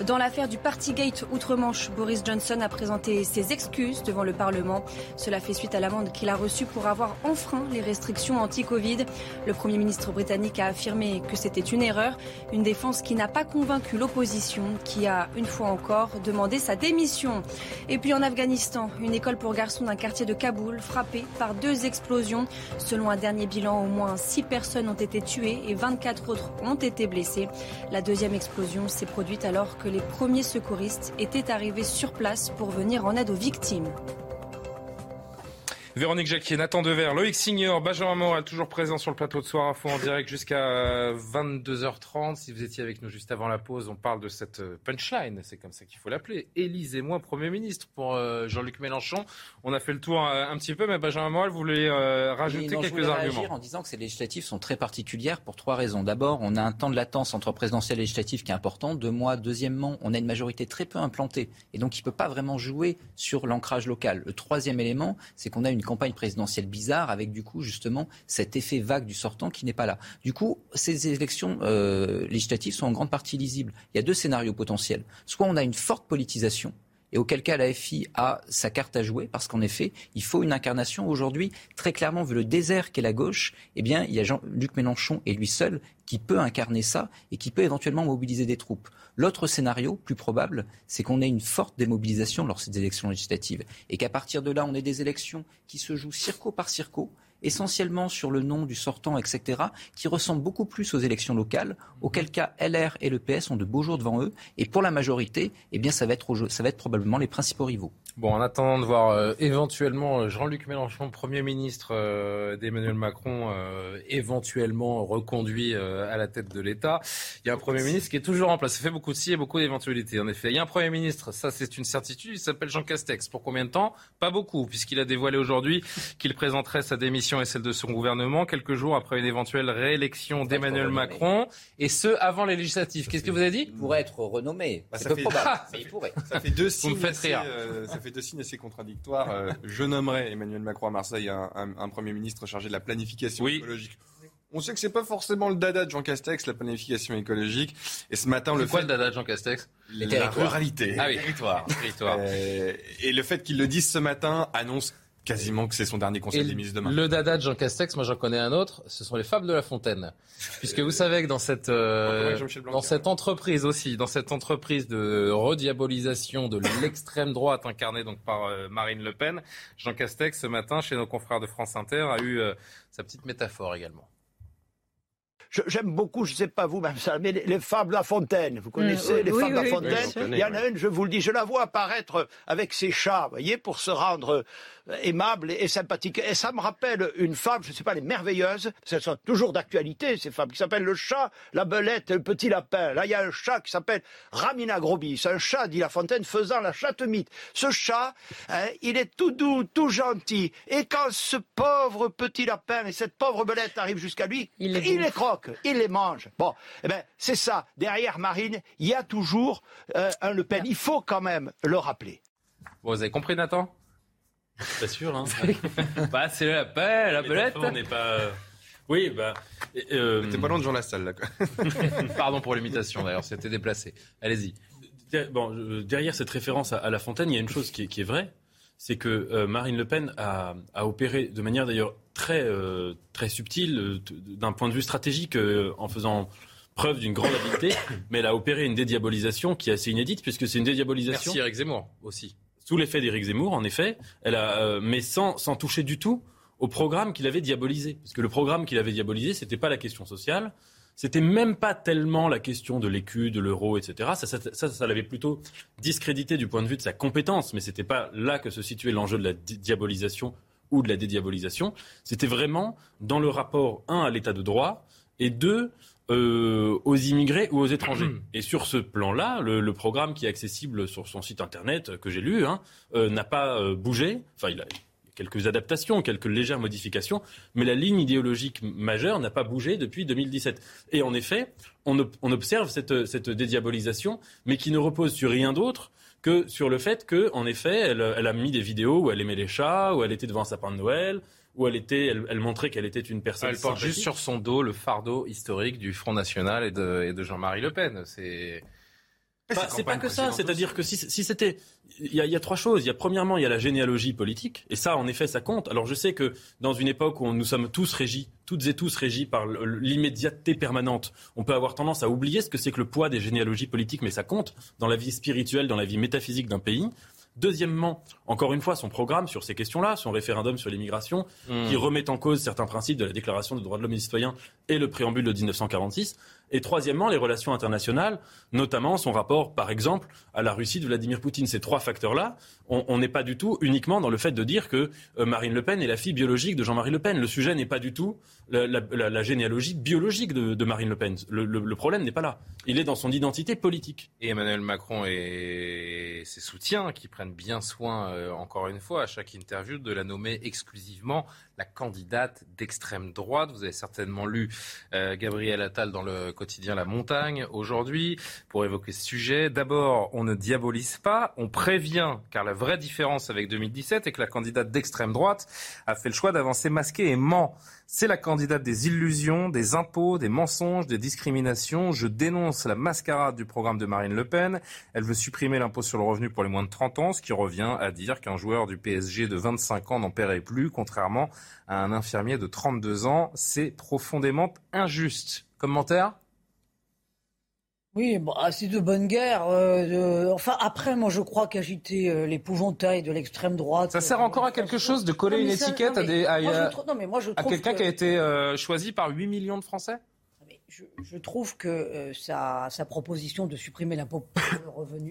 Dans l'affaire du Partygate Outre-Manche, Boris Johnson a présenté ses excuses devant le Parlement. Cela fait suite à l'amende qu'il a reçue pour avoir enfreint les restrictions anti-Covid. Le Premier ministre britannique a affirmé que c'était une erreur, une défense qui n'a pas convaincu l'opposition, qui a une fois encore demandé sa démission. Et puis en Afghanistan, une école pour garçons d'un quartier de Kaboul frappée par deux explosions. Selon un dernier bilan, au moins six personnes ont été tuées et 24 autres ont été blessées. La deuxième explosion s'est produite alors que les premiers secouristes étaient arrivés sur place pour venir en aide aux victimes. Véronique Jacquier, Nathan Dever, Loïc Signor, Benjamin Moral, toujours présent sur le plateau de Soir Info en direct jusqu'à 22h30. Si vous étiez avec nous juste avant la pause, on parle de cette euh, punchline, c'est comme ça qu'il faut l'appeler. Élisez-moi Premier ministre pour euh, Jean-Luc Mélenchon. On a fait le tour euh, un petit peu, mais Benjamin Moral voulait rajouter quelques arguments. en disant que ces législatives sont très particulières pour trois raisons. D'abord, on a un temps de latence entre présidentiel et législatif qui est important, deux mois. Deuxièmement, on a une majorité très peu implantée et donc il ne peut pas vraiment jouer sur l'ancrage local. Le troisième élément, c'est qu'on a une campagne présidentielle bizarre avec du coup justement cet effet vague du sortant qui n'est pas là. Du coup, ces élections euh, législatives sont en grande partie lisibles. Il y a deux scénarios potentiels. Soit on a une forte politisation et auquel cas la FI a sa carte à jouer, parce qu'en effet, il faut une incarnation. Aujourd'hui, très clairement, vu le désert qu'est la gauche, eh bien, il y a Jean-Luc Mélenchon et lui seul qui peut incarner ça et qui peut éventuellement mobiliser des troupes. L'autre scénario, plus probable, c'est qu'on ait une forte démobilisation lors de ces élections législatives et qu'à partir de là, on ait des élections qui se jouent circo par circo, essentiellement sur le nom du sortant, etc., qui ressemblent beaucoup plus aux élections locales, auquel cas LR et le PS ont de beaux jours devant eux, et pour la majorité, eh bien, ça va être, ça va être probablement les principaux rivaux. Bon, en attendant de voir euh, éventuellement euh, Jean-Luc Mélenchon, Premier ministre euh, d'Emmanuel Macron, éventuellement reconduit à la tête de l'État, il y a un Premier ministre qui est toujours en place. Ça fait beaucoup de si et beaucoup d'éventualités, en effet. Il y a un Premier ministre, ça c'est une certitude, il s'appelle Jean Castex. Pour combien de temps? Pas beaucoup, puisqu'il a dévoilé aujourd'hui qu'il présenterait sa démission et celle de son gouvernement quelques jours après une éventuelle réélection d'Emmanuel Macron, et ce, avant les législatives. Qu'est-ce que vous avez dit? Il pourrait être renommé. Bah, c'est peu probable, mais il pourrait. Ça fait deux signes. Vous me faites rire fait deux signes assez contradictoires. Euh, je nommerai Emmanuel Macron à Marseille un, Premier ministre chargé de la planification écologique. On sait que c'est pas forcément le dada de Jean Castex, la planification écologique. Et ce matin, le quoi le dada de Jean Castex? La ruralité. Ah oui, territoire. territoire. Euh, et le fait qu'il le dise ce matin annonce quasiment que c'est son dernier conseil des ministres demain. Le dada de Jean Castex, moi j'en connais un autre, ce sont les fables de La Fontaine. Puisque vous savez que dans cette, euh, dans cette entreprise aussi, dans cette entreprise de rediabolisation de l'extrême droite incarnée donc par euh, Marine Le Pen, Jean Castex ce matin chez nos confrères de France Inter a eu euh, sa petite métaphore également. J'aime beaucoup, je ne sais pas vous, même ça, mais les, fables La Fontaine. Vous connaissez les fables La Fontaine Il y en a une, je vous le dis, je la vois apparaître avec ses chats, vous voyez, pour se rendre aimable et, sympathique. Et ça me rappelle une fable, je ne sais pas, les merveilleuses, elles sont toujours d'actualité, ces fables, qui s'appellent Le chat, la belette et le petit lapin. Là, il y a un chat qui s'appelle Ramina Grobis, un chat, dit La Fontaine, faisant la chatte-mythe. Ce chat, hein, il est tout doux, tout gentil. Et quand ce pauvre petit lapin et cette pauvre belette arrivent jusqu'à lui, il les, croque, il les mange. Bon, eh ben, c'est ça. Derrière Marine, il y a toujours euh, un Le Pen. Il faut quand même le rappeler. vous avez compris, Nathan? Pas sûr, hein. bah, c'est la paix, la belette. On n'est pas. Euh, oui, bah. Euh... T'es pas loin de Jean Lassalle, là, quoi. Pardon pour l'imitation, d'ailleurs, c'était déplacé. Allez-y. Bon, derrière cette référence à, La Fontaine, il y a une chose qui est, vraie, c'est que euh, Marine Le Pen a, opéré de manière d'ailleurs très, très subtile, d'un point de vue stratégique, en faisant preuve d'une grande habileté, mais elle a opéré une dédiabolisation qui est assez inédite, puisque c'est une dédiabolisation. Merci Eric Zemmour aussi sous l'effet d'Éric Zemmour, en effet, elle a, euh, mais sans, sans toucher du tout au programme qu'il avait diabolisé. Parce que le programme qu'il avait diabolisé, c'était pas la question sociale, c'était même pas tellement la question de l'écu, de l'euro, etc. Ça, ça, ça, ça l'avait plutôt discrédité du point de vue de sa compétence, mais c'était pas là que se situait l'enjeu de la diabolisation ou de la dédiabolisation. C'était vraiment dans le rapport, un, à l'état de droit, et deux, euh, aux immigrés ou aux étrangers. Et sur ce plan-là, le, programme qui est accessible sur son site internet euh, que j'ai lu hein, euh, n'a pas bougé. Enfin, il a quelques adaptations, quelques légères modifications, mais la ligne idéologique majeure n'a pas bougé depuis 2017. Et en effet, on, observe cette, cette, dédiabolisation, mais qui ne repose sur rien d'autre que sur le fait qu'en effet, elle, elle, a mis des vidéos où elle aimait les chats, où elle était devant un sapin de Noël, où elle était, elle, montrait qu'elle était une personne. Elle porte juste sur son dos le fardeau historique du Front National et de, et de Jean-Marie Le Pen. C'est c'est pas que ça, c'est-à-dire que si, si c'était, il y, y, a trois choses. Il y a premièrement, il y a la généalogie politique, et ça, en effet, ça compte. Alors, je sais que dans une époque où nous sommes tous régis, toutes et tous régis par l'immédiateté permanente, on peut avoir tendance à oublier ce que c'est que le poids des généalogies politiques, mais ça compte dans la vie spirituelle, dans la vie métaphysique d'un pays. Deuxièmement, encore une fois, son programme sur ces questions-là, son référendum sur l'immigration, mmh. qui remet en cause certains principes de la Déclaration des droits de l'homme et des citoyens et le préambule de 1946. Et troisièmement, les relations internationales, notamment son rapport, par exemple, à la Russie de Vladimir Poutine. Ces trois facteurs-là, on n'est pas du tout uniquement dans le fait de dire que euh, Marine Le Pen est la fille biologique de Jean-Marie Le Pen. Le sujet n'est pas du tout la, généalogie biologique de, Marine Le Pen. Le, problème n'est pas là. Il est dans son identité politique. Et Emmanuel Macron et ses soutiens qui prennent bien soin, euh, encore une fois, à chaque interview, de la nommer exclusivement la candidate d'extrême droite. Vous avez certainement lu euh, Gabriel Attal dans le quotidien La Montagne aujourd'hui pour évoquer ce sujet. D'abord, on ne diabolise pas, on prévient, car la vraie différence avec 2017 est que la candidate d'extrême droite a fait le choix d'avancer masqué et ment. C'est la candidate des illusions, des impôts, des mensonges, des discriminations. Je dénonce la mascarade du programme de Marine Le Pen. Elle veut supprimer l'impôt sur le revenu pour les moins de 30 ans, ce qui revient à dire qu'un joueur du PSG de 25 ans n'en paierait plus, contrairement à un infirmier de 32 ans. C'est profondément injuste. Commentaire? Oui, bon, ah, c'est de bonne guerre. Euh, enfin, après, moi, je crois qu'agiter euh, l'épouvantail de l'extrême droite. Ça sert encore à quelque chose de coller une étiquette à, des, à, quelqu'un qui a été euh, choisi par 8 millions de Français je, trouve que sa, sa, proposition de supprimer l'impôt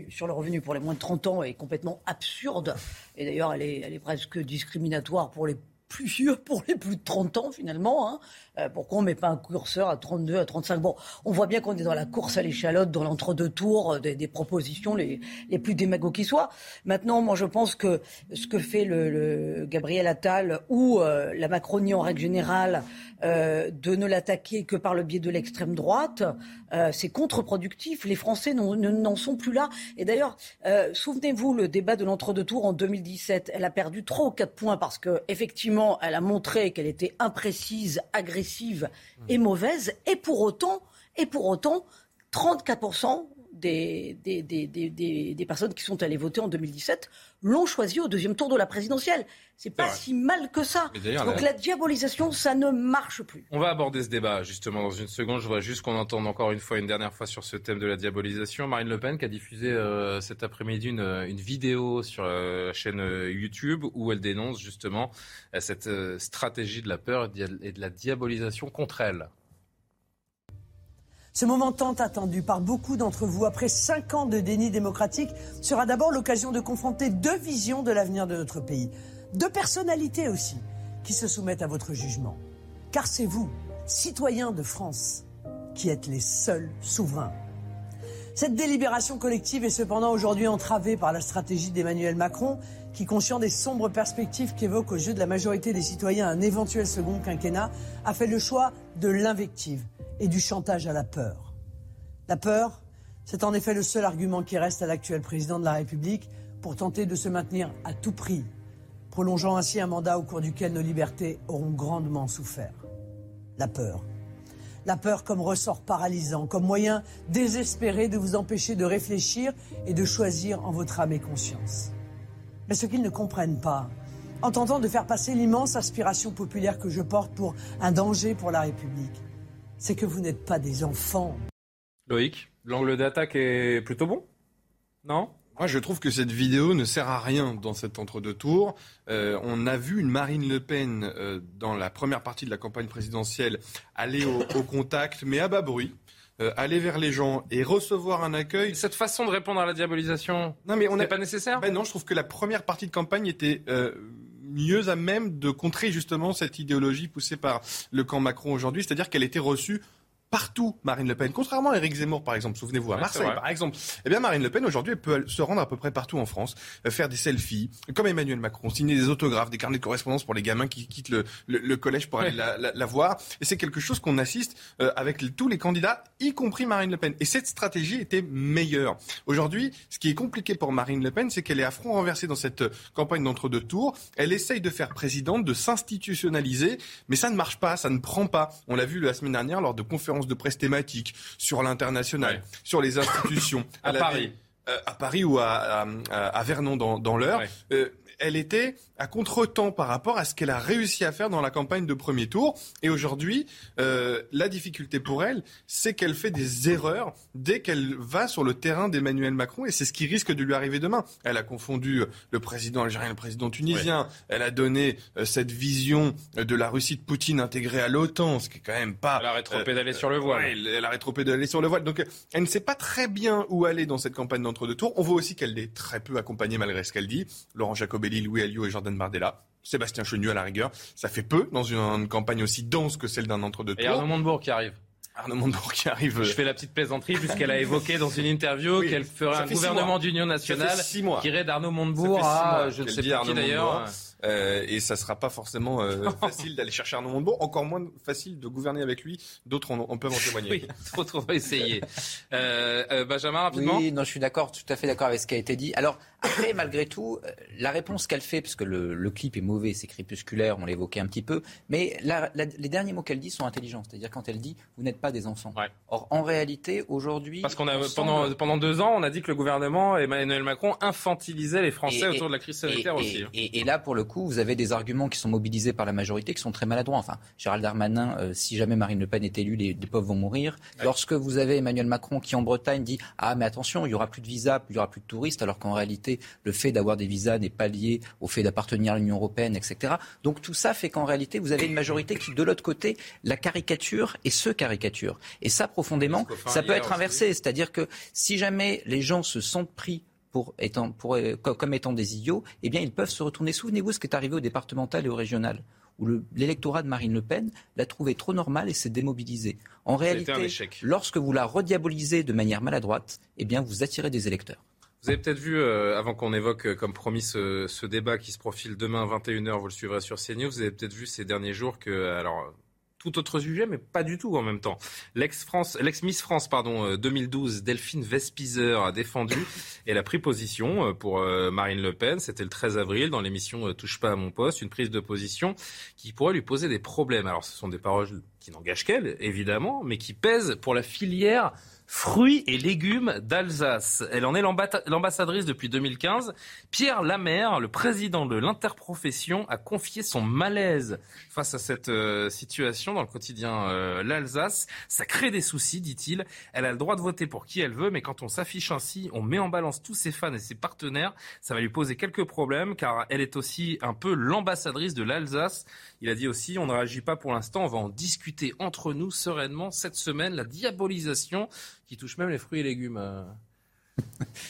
sur le revenu pour les moins de 30 ans est complètement absurde. Et d'ailleurs, elle est, elle est presque discriminatoire pour les plus vieux pour les plus de 30 ans finalement. Hein. Euh, pourquoi on ne met pas un curseur à 32, à 35 Bon, on voit bien qu'on est dans la course à l'échalote, dans l'entre-deux tours, euh, des, propositions les, les, plus démagogues qui soient. Maintenant, moi, je pense que ce que fait le, Gabriel Attal ou euh, la Macronie en règle générale, de ne l'attaquer que par le biais de l'extrême droite, c'est contre-productif. Les Français n'en sont plus là. Et d'ailleurs, souvenez-vous, le débat de l'entre-deux tours en 2017, elle a perdu 3 ou 4 points parce que effectivement, elle a montré qu'elle était imprécise, agressive et mauvaise. Et pour autant, et pour autant 34% des, des, des, des, personnes qui sont allées voter en 2017 l'ont choisi au deuxième tour de la présidentielle. C'est pas si mal que ça. Donc la... diabolisation, ça ne marche plus. On va aborder ce débat justement dans une seconde. Je voudrais juste qu'on entende encore une fois, une dernière fois sur ce thème de la diabolisation. Marine Le Pen qui a diffusé euh, cet après-midi une, une, vidéo sur euh, la chaîne euh, YouTube où elle dénonce justement cette stratégie de la peur et de la diabolisation contre elle. Ce moment tant attendu par beaucoup d'entre vous, après cinq ans de déni démocratique, sera d'abord l'occasion de confronter deux visions de l'avenir de notre pays. Deux personnalités aussi, qui se soumettent à votre jugement. Car c'est vous, citoyens de France, qui êtes les seuls souverains. Cette délibération collective est cependant aujourd'hui entravée par la stratégie d'Emmanuel Macron, qui, conscient des sombres perspectives qu'évoque au jeu de la majorité des citoyens un éventuel second quinquennat, a fait le choix de l'invective et du chantage à la peur. La peur, c'est en effet le seul argument qui reste à l'actuel président de la République pour tenter de se maintenir à tout prix, prolongeant ainsi un mandat au cours duquel nos libertés auront grandement souffert. La peur. La peur comme ressort paralysant, comme moyen désespéré de vous empêcher de réfléchir et de choisir en votre âme et conscience. Mais ce qu'ils ne comprennent pas, en tentant de faire passer l'immense aspiration populaire que je porte pour un danger pour la République, c'est que vous n'êtes pas des enfants. Loïc, l'angle d'attaque est plutôt bon? Non? Moi, je trouve que cette vidéo ne sert à rien dans cet entre-deux tours. Euh, on a vu une Marine Le Pen euh, dans la première partie de la campagne présidentielle aller au, contact, mais à bas bruit. Euh, aller vers les gens et recevoir un accueil. Cette façon de répondre à la diabolisation, non mais on n'est pas nécessaire? Ben non, je trouve que la première partie de campagne était mieux à même de contrer justement cette idéologie poussée par le camp Macron aujourd'hui, c'est-à-dire qu'elle était reçue partout Marine Le Pen. Contrairement à Éric Zemmour, par exemple, souvenez-vous, à Marseille, par exemple. Eh bien, Marine Le Pen, aujourd'hui, elle peut se rendre à peu près partout en France, euh, faire des selfies, comme Emmanuel Macron, signer des autographes, des carnets de correspondance pour les gamins qui quittent le, le, collège pour aller la, la, voir. Et c'est quelque chose qu'on assiste euh, avec tous les candidats, y compris Marine Le Pen. Et cette stratégie était meilleure. Aujourd'hui, ce qui est compliqué pour Marine Le Pen, c'est qu'elle est à front renversé dans cette campagne d'entre-deux tours. Elle essaye de faire présidente, de s'institutionnaliser, mais ça ne marche pas, ça ne prend pas. On l'a vu la semaine dernière lors de conférences de presse thématiques sur l'international, sur les institutions. à Paris. Euh, à Paris ou à, à, Vernon dans, dans l'heure. Euh, elle était à contre-temps par rapport à ce qu'elle a réussi à faire dans la campagne de premier tour. Et aujourd'hui, euh, la difficulté pour elle, c'est qu'elle fait des erreurs dès qu'elle va sur le terrain d'Emmanuel Macron. Et c'est ce qui risque de lui arriver demain. Elle a confondu euh, le président algérien et le président tunisien. Elle a donné euh, cette vision de la Russie de Poutine intégrée à l'OTAN, ce qui est quand même pas... Elle a rétropédalé sur le voile. elle a rétropédalé sur le voile. Donc elle ne sait pas très bien où aller dans cette campagne d'entre-deux tours. On voit aussi qu'elle est très peu accompagnée malgré ce qu'elle dit. Laurent Jacobelli, Louis Alliot et Jordan Bardella. Sébastien Chenu à la rigueur. Ça fait peu dans une, campagne aussi dense que celle d'un entre-deux tours. Et Arnaud Montebourg qui arrive. Arnaud Montebourg qui arrive. Je fais la petite plaisanterie puisqu'elle a évoqué dans une interview qu'elle ferait un gouvernement d'union nationale qui irait d'Arnaud Montebourg à je ne sais pas qui d'ailleurs. et ça sera pas forcément facile d'aller chercher Arnaud Montebourg, encore moins facile de gouverner avec lui. D'autres en, peuvent en témoigner. Oui, trop, trop essayer. Benjamin, rapidement. Oui, non, je suis d'accord, tout à fait d'accord avec ce qui a été dit. Alors, après, malgré tout, la réponse qu'elle fait, parce que le, clip est mauvais, c'est crépusculaire, on l'évoquait un petit peu, mais les derniers mots qu'elle dit sont intelligents. C'est-à-dire quand elle dit, vous n'êtes pas des enfants. Or, en réalité, aujourd'hui... Parce qu'on a, pendant, pendant deux ans, on a dit que le gouvernement, Emmanuel Macron, infantilisait les Français autour de la crise sanitaire aussi. Hein. Et, là, pour le coup, vous avez des arguments qui sont mobilisés par la majorité qui sont très maladroits. Enfin, Gérald Darmanin, euh, si jamais Marine Le Pen est élue, les, pauvres vont mourir. Lorsque vous avez Emmanuel Macron qui, en Bretagne, dit Ah, mais attention, il n'y aura plus de visas, il n'y aura plus de touristes, alors qu'en réalité, le fait d'avoir des visas n'est pas lié au fait d'appartenir à l'Union européenne, etc. Donc tout ça fait qu'en réalité, vous avez une majorité qui, de l'autre côté, la caricature et se caricature. Et ça, profondément, ça peut être inversé. C'est-à-dire que si jamais les gens se sentent pris pour étant, pour, comme étant des idiots, eh bien, ils peuvent se retourner. Souvenez-vous ce qui est arrivé au départemental et au régional où l'électorat de Marine Le Pen l'a trouvé trop normal et s'est démobilisé. En réalité, lorsque vous la rediabolisez de manière maladroite, eh bien, vous attirez des électeurs. Vous avez peut-être vu, euh, avant qu'on évoque, euh, comme promis, ce, débat qui se profile demain à 21h, vous le suivrez sur CNews, vous avez peut-être vu ces derniers jours que, alors, tout autre sujet, mais pas du tout en même temps. L'ex-Miss France, pardon, 2012, euh, Delphine Vespizer a défendu elle a pris position pour Marine Le Pen. C'était le 13 avril dans l'émission Touche pas à mon poste, une prise de position qui pourrait lui poser des problèmes. Alors, ce sont des paroles qui n'engagent qu'elle, évidemment, mais qui pèsent pour la filière fruits et légumes d'Alsace. Elle en est l'ambassadrice depuis 2015. Pierre Lamère, le président de l'interprofession, a confié son malaise face à cette euh, situation dans le quotidien euh, L'Alsace. Ça crée des soucis, dit-il. Elle a le droit de voter pour qui elle veut, mais quand on s'affiche ainsi, on met en balance tous ses fans et ses partenaires. Ça va lui poser quelques problèmes, car elle est aussi un peu l'ambassadrice de l'Alsace. Il a dit aussi, on ne réagit pas pour l'instant, on va en discuter entre nous sereinement cette semaine. La diabolisation qui touche même les fruits et légumes. Euh.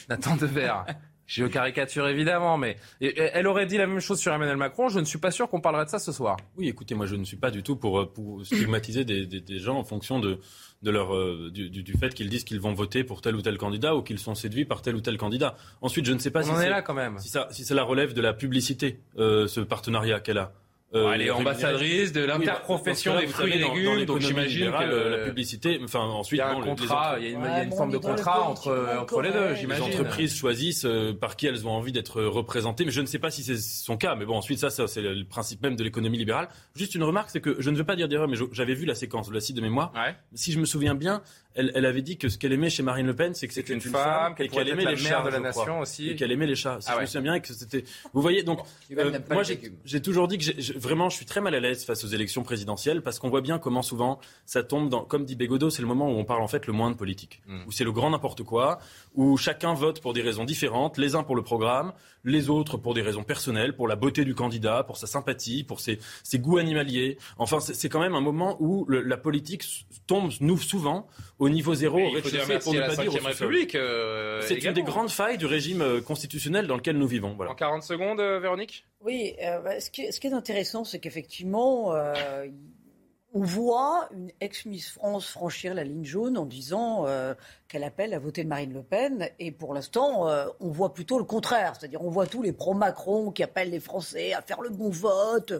Nathan Devers. Je caricature évidemment, mais elle aurait dit la même chose sur Emmanuel Macron. Je ne suis pas sûr qu'on parlerait de ça ce soir. Oui, écoutez, moi je ne suis pas du tout pour, euh, pour stigmatiser des, des, gens en fonction de, de leur, euh, du, du, fait qu'ils disent qu'ils vont voter pour tel ou tel candidat ou qu'ils sont séduits par tel ou tel candidat. Ensuite, je ne sais pas On si, en est là quand même. si, ça, si cela relève de la publicité, ce partenariat qu'elle a. Euh, elle est ambassadrice de l'interprofession des fruits et légumes, donc j'imagine que la publicité, enfin ensuite, il y a un contrat, il y a une, forme de contrat entre, entre les deux, j'imagine. Les entreprises choisissent euh, par qui elles ont envie d'être représentées, mais je ne sais pas si c'est son cas. Mais bon, ensuite ça, c'est le principe même de l'économie libérale. Juste une remarque, c'est que je ne veux pas dire d'erreur, mais j'avais vu la séquence, le site de mémoire. Ouais. Si je me souviens bien, elle, elle, avait dit que ce qu'elle aimait chez Marine Le Pen, c'est que c'était une, femme, qu'elle aimait les chats, de la nation aussi, et qu'elle aimait les chats. Si ah je me souviens bien, que c'était. Vous voyez, donc euh, moi j'ai toujours dit que vraiment, je suis très mal à l'aise face aux élections présidentielles parce qu'on voit bien comment souvent ça tombe dans, comme dit Bégodeau, c'est le moment où on parle en fait le moins de politique, mm. où c'est le grand n'importe quoi, où chacun vote pour des raisons différentes, les uns pour le programme, les autres pour des raisons personnelles, pour la beauté du candidat, pour sa sympathie, pour ses, ses goûts animaliers. Enfin, c'est quand même un moment où la politique tombe, nous, souvent, au niveau zéro, au rez-de-chaussée, pour ne pas dire République. Euh, c'est une des grandes failles du régime euh, constitutionnel dans lequel nous vivons. Voilà. En 40 secondes, euh, Véronique? Oui, bah, ce, qui, ce, qui, est intéressant, c'est qu'effectivement, on voit une ex-Miss France franchir la ligne jaune en disant euh, qu'elle appelle à voter Marine Le Pen. Et pour l'instant, euh, on voit plutôt le contraire. C'est-à-dire, on voit tous les pro-Macron qui appellent les Français à faire le bon vote,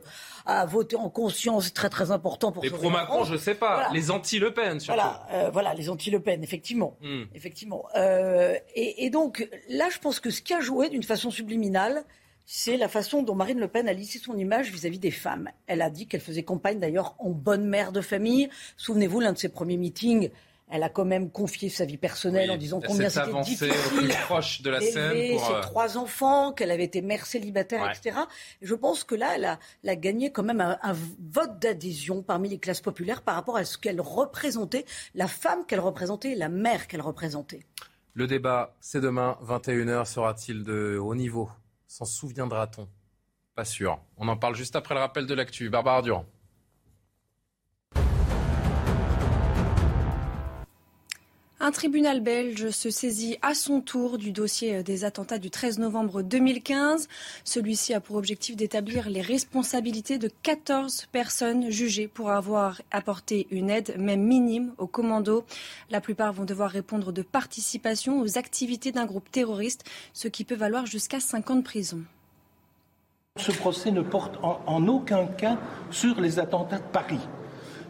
à voter en conscience. C'est très, très important pour Les pro-Macron, je ne sais pas. Les anti-Le Pen, surtout. Voilà, euh, voilà les anti-Le Pen, effectivement. Hmm. effectivement. Et, et donc, là, je pense que ce qui a joué d'une façon subliminale, c'est la façon dont Marine Le Pen a lissé son image vis-à-vis des femmes. Elle a dit qu'elle faisait campagne d'ailleurs en bonne mère de famille. Souvenez-vous, l'un de ses premiers meetings, elle a quand même confié sa vie personnelle en disant combien c'était difficile proche de la scène pour ses euh, trois enfants, qu'elle avait été mère célibataire, etc. je pense que là, elle a, gagné quand même un, vote d'adhésion parmi les classes populaires par rapport à ce qu'elle représentait, la femme qu'elle représentait, la mère qu'elle représentait. Le débat, c'est demain, 21h, sera-t-il de haut niveau? S'en souviendra-t-on? Pas sûr. On en parle juste après le rappel de l'actu. Barbara Durand. Un tribunal belge se saisit à son tour du dossier des attentats du 13 novembre 2015. Celui-ci a pour objectif d'établir les responsabilités de 14 personnes jugées pour avoir apporté une aide, même minime, aux commandos. La plupart vont devoir répondre de participation aux activités d'un groupe terroriste, ce qui peut valoir jusqu'à 5 ans de prison. ce procès ne porte en, aucun cas sur les attentats de Paris.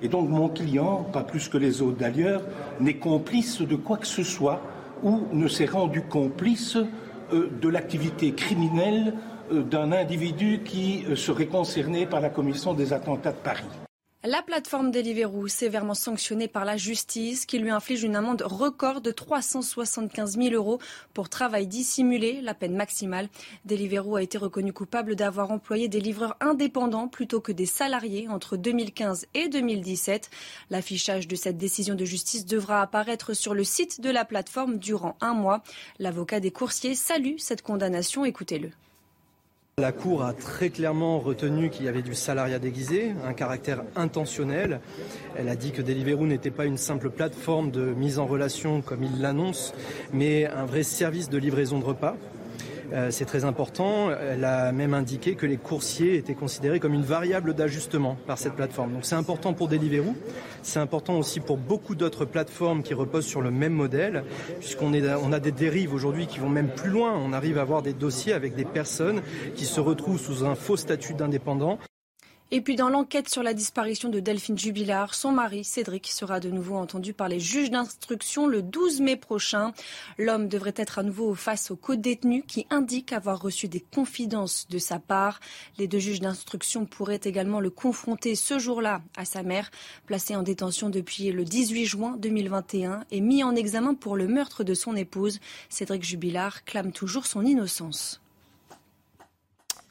Et donc mon client, pas plus que les autres d'ailleurs, n'est complice de quoi que ce soit ou ne s'est rendu complice euh, de l'activité criminelle euh, d'un individu qui euh, serait concerné par la commission des attentats de Paris. La plateforme Deliveroo sévèrement sanctionnée par la justice qui lui inflige une amende record de 375 000 euros pour travail dissimulé, la peine maximale. Deliveroo a été reconnu coupable d'avoir employé des livreurs indépendants plutôt que des salariés entre 2015 et 2017. L'affichage de cette décision de justice devra apparaître sur le site de la plateforme durant un mois. L'avocat des coursiers salue cette condamnation. Écoutez-le. La Cour a très clairement retenu qu'il y avait du salariat déguisé, un caractère intentionnel. Elle a dit que Deliveroo n'était pas une simple plateforme de mise en relation comme il l'annonce, mais un vrai service de livraison de repas euh, c'est très important. Elle a même indiqué que les coursiers étaient considérés comme une variable d'ajustement par cette plateforme. Donc c'est important pour Deliveroo. C'est important aussi pour beaucoup d'autres plateformes qui reposent sur le même modèle, puisqu'on on a des dérives aujourd'hui qui vont même plus loin. On arrive à avoir des dossiers avec des personnes qui se retrouvent sous un faux statut d'indépendant. Et puis dans l'enquête sur la disparition de Delphine Jubilard, son mari Cédric sera de nouveau entendu par les juges d'instruction le 12 mai prochain. L'homme devrait être à nouveau face au co-détenu qui indique avoir reçu des confidences de sa part. Les deux juges d'instruction pourraient également le confronter ce jour-là à sa mère, placée en détention depuis le 18 juin 2021 et mis en examen pour le meurtre de son épouse. Cédric Jubilard clame toujours son innocence.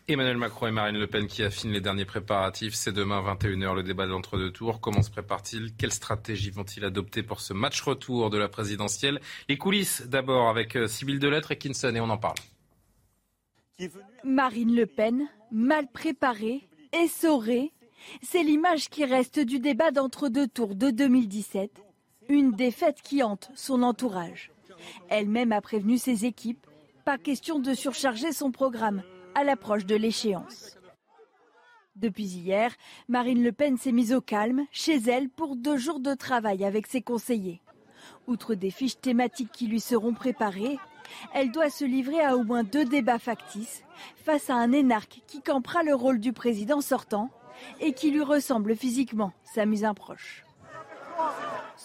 Emmanuel Macron et Marine Le Pen qui affinent les derniers préparatifs. C'est demain 21h le débat de l'entre-deux tours. Comment se prépare-t-il? Quelle stratégie vont-ils adopter pour ce match retour de la présidentielle? Les coulisses d'abord avec euh, Sybille Delettre et Kinson et on en parle. Marine Le Pen, mal préparée, essorée, c'est l'image qui reste du débat d'entre-deux tours de 2017. Une défaite qui hante son entourage. Elle-même a prévenu ses équipes. Pas question de surcharger son programme à l'approche de l'échéance. Depuis hier, Marine Le Pen s'est mise au calme chez elle pour deux jours de travail avec ses conseillers. Outre des fiches thématiques qui lui seront préparées, elle doit se livrer à au moins deux débats factices face à un énarque qui campera le rôle du président sortant et qui lui ressemble physiquement, sa musin proche.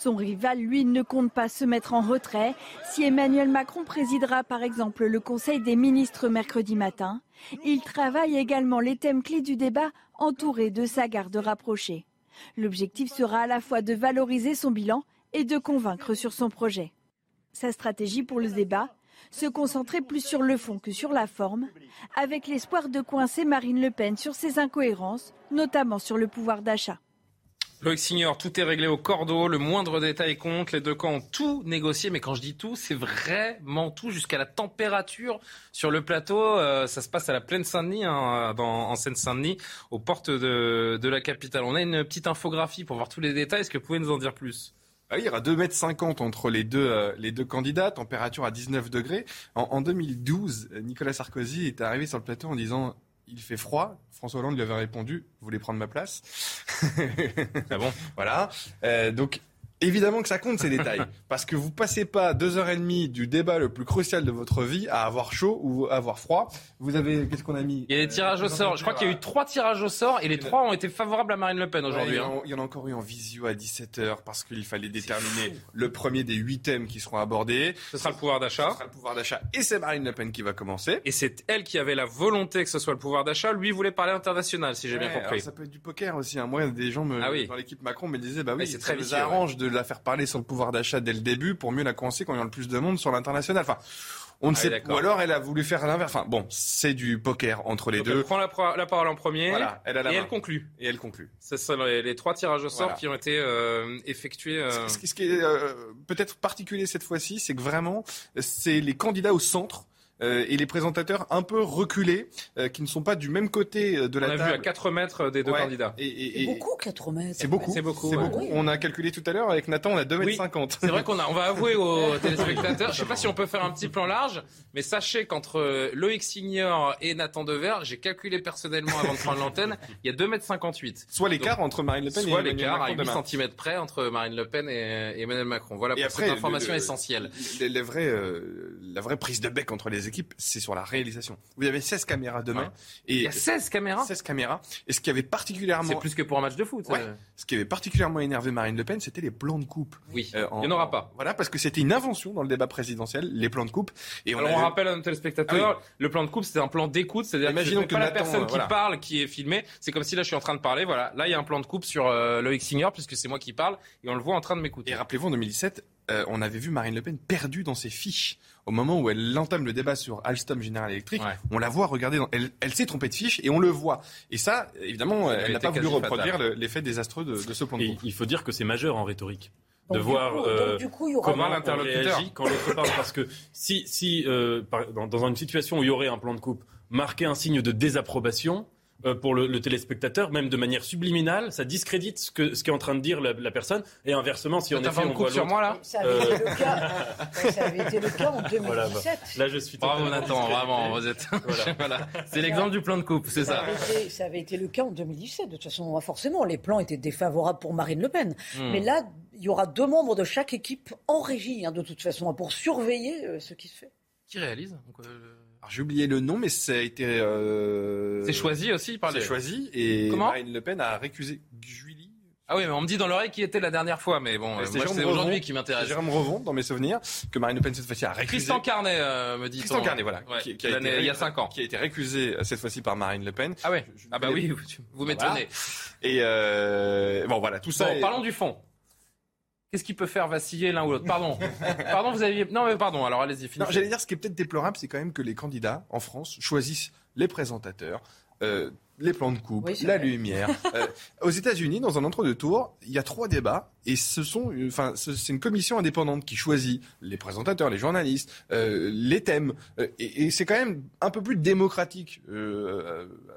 Son rival, lui, ne compte pas se mettre en retrait. Si Emmanuel Macron présidera par exemple le Conseil des ministres mercredi matin, il travaille également les thèmes clés du débat entouré de sa garde rapprochée. L'objectif sera à la fois de valoriser son bilan et de convaincre sur son projet. Sa stratégie pour le débat se concentrer plus sur le fond que sur la forme, avec l'espoir de coincer Marine Le Pen sur ses incohérences, notamment sur le pouvoir d'achat. Loïc Signor, tout est réglé au cordeau, le moindre détail compte, les deux camps ont tout négocié, mais quand je dis tout, c'est vraiment tout, jusqu'à la température sur le plateau. Euh, ça se passe à la plaine Saint-Denis, hein, en Seine-Saint-Denis, aux portes de, la capitale. On a une petite infographie pour voir tous les détails. Est-ce que vous pouvez nous en dire plus? Ah il y aura 2,50 m entre les deux, euh, les deux candidats, température à 19 degrés. En, en 2012, Nicolas Sarkozy est arrivé sur le plateau en disant il fait froid. François Hollande lui avait répondu, vous voulez prendre ma place? Ah bon? Voilà. Euh, donc Évidemment que ça compte ces détails, parce que vous passez pas deux heures et demie du débat le plus crucial de votre vie à avoir chaud ou à avoir froid. Vous avez qu'est-ce qu'on a mis Il y a des tirages au sort. Je crois qu'il y a eu trois tirages au sort et les trois ont été favorables à Marine Le Pen aujourd'hui. Hein. il, y en a encore eu en visio à 17 h parce qu'il fallait déterminer le premier des huit thèmes qui seront abordés. Ce sera le pouvoir d'achat. Ce sera le pouvoir d'achat et c'est Marine Le Pen qui va commencer. Et c'est elle qui avait la volonté que ce soit le pouvoir d'achat. Lui voulait parler international, si j'ai bien compris. ça peut être du poker aussi. Hein. Moi, des gens me, ah dans l'équipe Macron me disaient bah oui, c'est très ça arrange de la faire parler sur le pouvoir d'achat dès le début pour mieux la coincer quand il y a le plus de monde sur l'international. Enfin, on ne ah sait. Ou alors elle a voulu faire l'inverse. Enfin, bon, c'est du poker entre les deux. Elle prend la, parole en premier. elle a et elle conclut. Et elle conclut. Ce sont les, trois tirages au sort qui ont été euh, effectués. Euh, ce, ce, qui est euh, peut-être particulier cette fois-ci, c'est que vraiment, c'est les candidats au centre et les présentateurs un peu reculés, euh, qui ne sont pas du même côté euh, de la table. On a vu à 4 mètres des deux candidats. Et, beaucoup 4 mètres. C'est beaucoup. C'est beaucoup. On a calculé tout à l'heure avec Nathan, on a 2 mètres 50. C'est vrai qu'on a. On va avouer aux téléspectateurs. Je sais pas si on peut faire un petit plan large, mais sachez qu'entre Loïc Signor et Nathan Dever, j'ai calculé personnellement avant de prendre l'antenne, il y a 2 mètres 58. Soit l'écart entre Marine Le Pen et Emmanuel Macron. Soit l'écart à 8 cm près entre Marine Le Pen et Emmanuel Macron. Voilà pour cette information essentielle. Les, vrais, la vraie prise de bec entre les équipes, c'est sur la réalisation. Vous avez 16 caméras demain. Et Il y a 16 caméras 16 caméras. Et ce qui avait particulièrement... C'est plus que pour un match de foot. Ce qui avait particulièrement énervé Marine Le Pen, c'était les plans de coupe. Oui, euh, il n'y en aura pas. Voilà, parce que c'était une invention dans le débat présidentiel, les plans de coupe. Et on, rappelle à nos téléspectateurs, ah le plan de coupe, c'était un plan d'écoute, c'est-à-dire que, pas la personne qui parle qui est filmée. C'est comme si là, je suis en train de parler. Voilà, là, il y a un plan de coupe sur euh, Loïc Singer, puisque c'est moi qui parle, et on le voit en train de m'écouter. Et rappelez-vous, en 2017, euh, on avait vu Marine Le Pen perdue dans ses fiches. Au moment où elle entame le débat sur Alstom General Electric, on la voit regarder. Elle, s'est trompée de fiche et on le voit. Et ça, évidemment, elle, n'a pas voulu reproduire l'effet désastreux de, ce plan de coupe. Il faut dire que c'est majeur en rhétorique de voir euh, comment l'interlocuteur quand l'autre parle. Parce que si, si euh, dans, une situation où il y aurait un plan de coupe, marquer un signe de désapprobation, euh, pour le, téléspectateur, même de manière subliminale, ça discrédite ce que ce qu'est en train de dire la, personne. Et inversement, si en effet on voit sur moi là, ça avait, été le cas, ça avait été le cas en 2017. Voilà, bah, là, je suis. Bravo Nathan, vraiment, vous êtes. voilà. C'est l'exemple du plan de coupe, c'est ça. ça avait été le cas en 2017. De toute façon, forcément, les plans étaient défavorables pour Marine Le Pen. Hmm. Mais là, il y aura deux membres de chaque équipe en régie, hein, de toute façon, pour surveiller euh, ce qui se fait. Qui réalise euh, j'ai oublié le nom, mais ça a été. Euh... C'est choisi aussi par les. C'est choisi et Marine Le Pen a récusé Julie. Ah oui, mais on me dit dans l'oreille qui était la dernière fois, mais bon, c'est aujourd'hui qui m'intéresse. Jérôme Revon, dans mes souvenirs, que Marine Le Pen cette fois-ci a récusé. Christian Carnet euh, me dit. Christian Carnet, voilà, qui, a été, il y a cinq ans, qui a été récusé euh, cette fois-ci par Marine Le Pen. Ah ouais. ah bah oui, vous m'étonnez. Et euh, bon, voilà, tout ça. Bon, parlons du fond. Qu'est-ce qui peut faire vaciller l'un ou l'autre? Pardon. pardon, vous aviez. Non, mais pardon, alors allez-y, finissez. J'allais dire, ce qui est peut-être déplorable, c'est quand même que les candidats en France choisissent les présentateurs. Euh, les plans de coupe, la lumière. Euh, aux États-Unis, dans un entre-deux tours, il y a trois débats et ce sont, enfin, c'est une commission indépendante qui choisit les présentateurs, les journalistes, euh, les thèmes. Euh, et, c'est quand même un peu plus démocratique,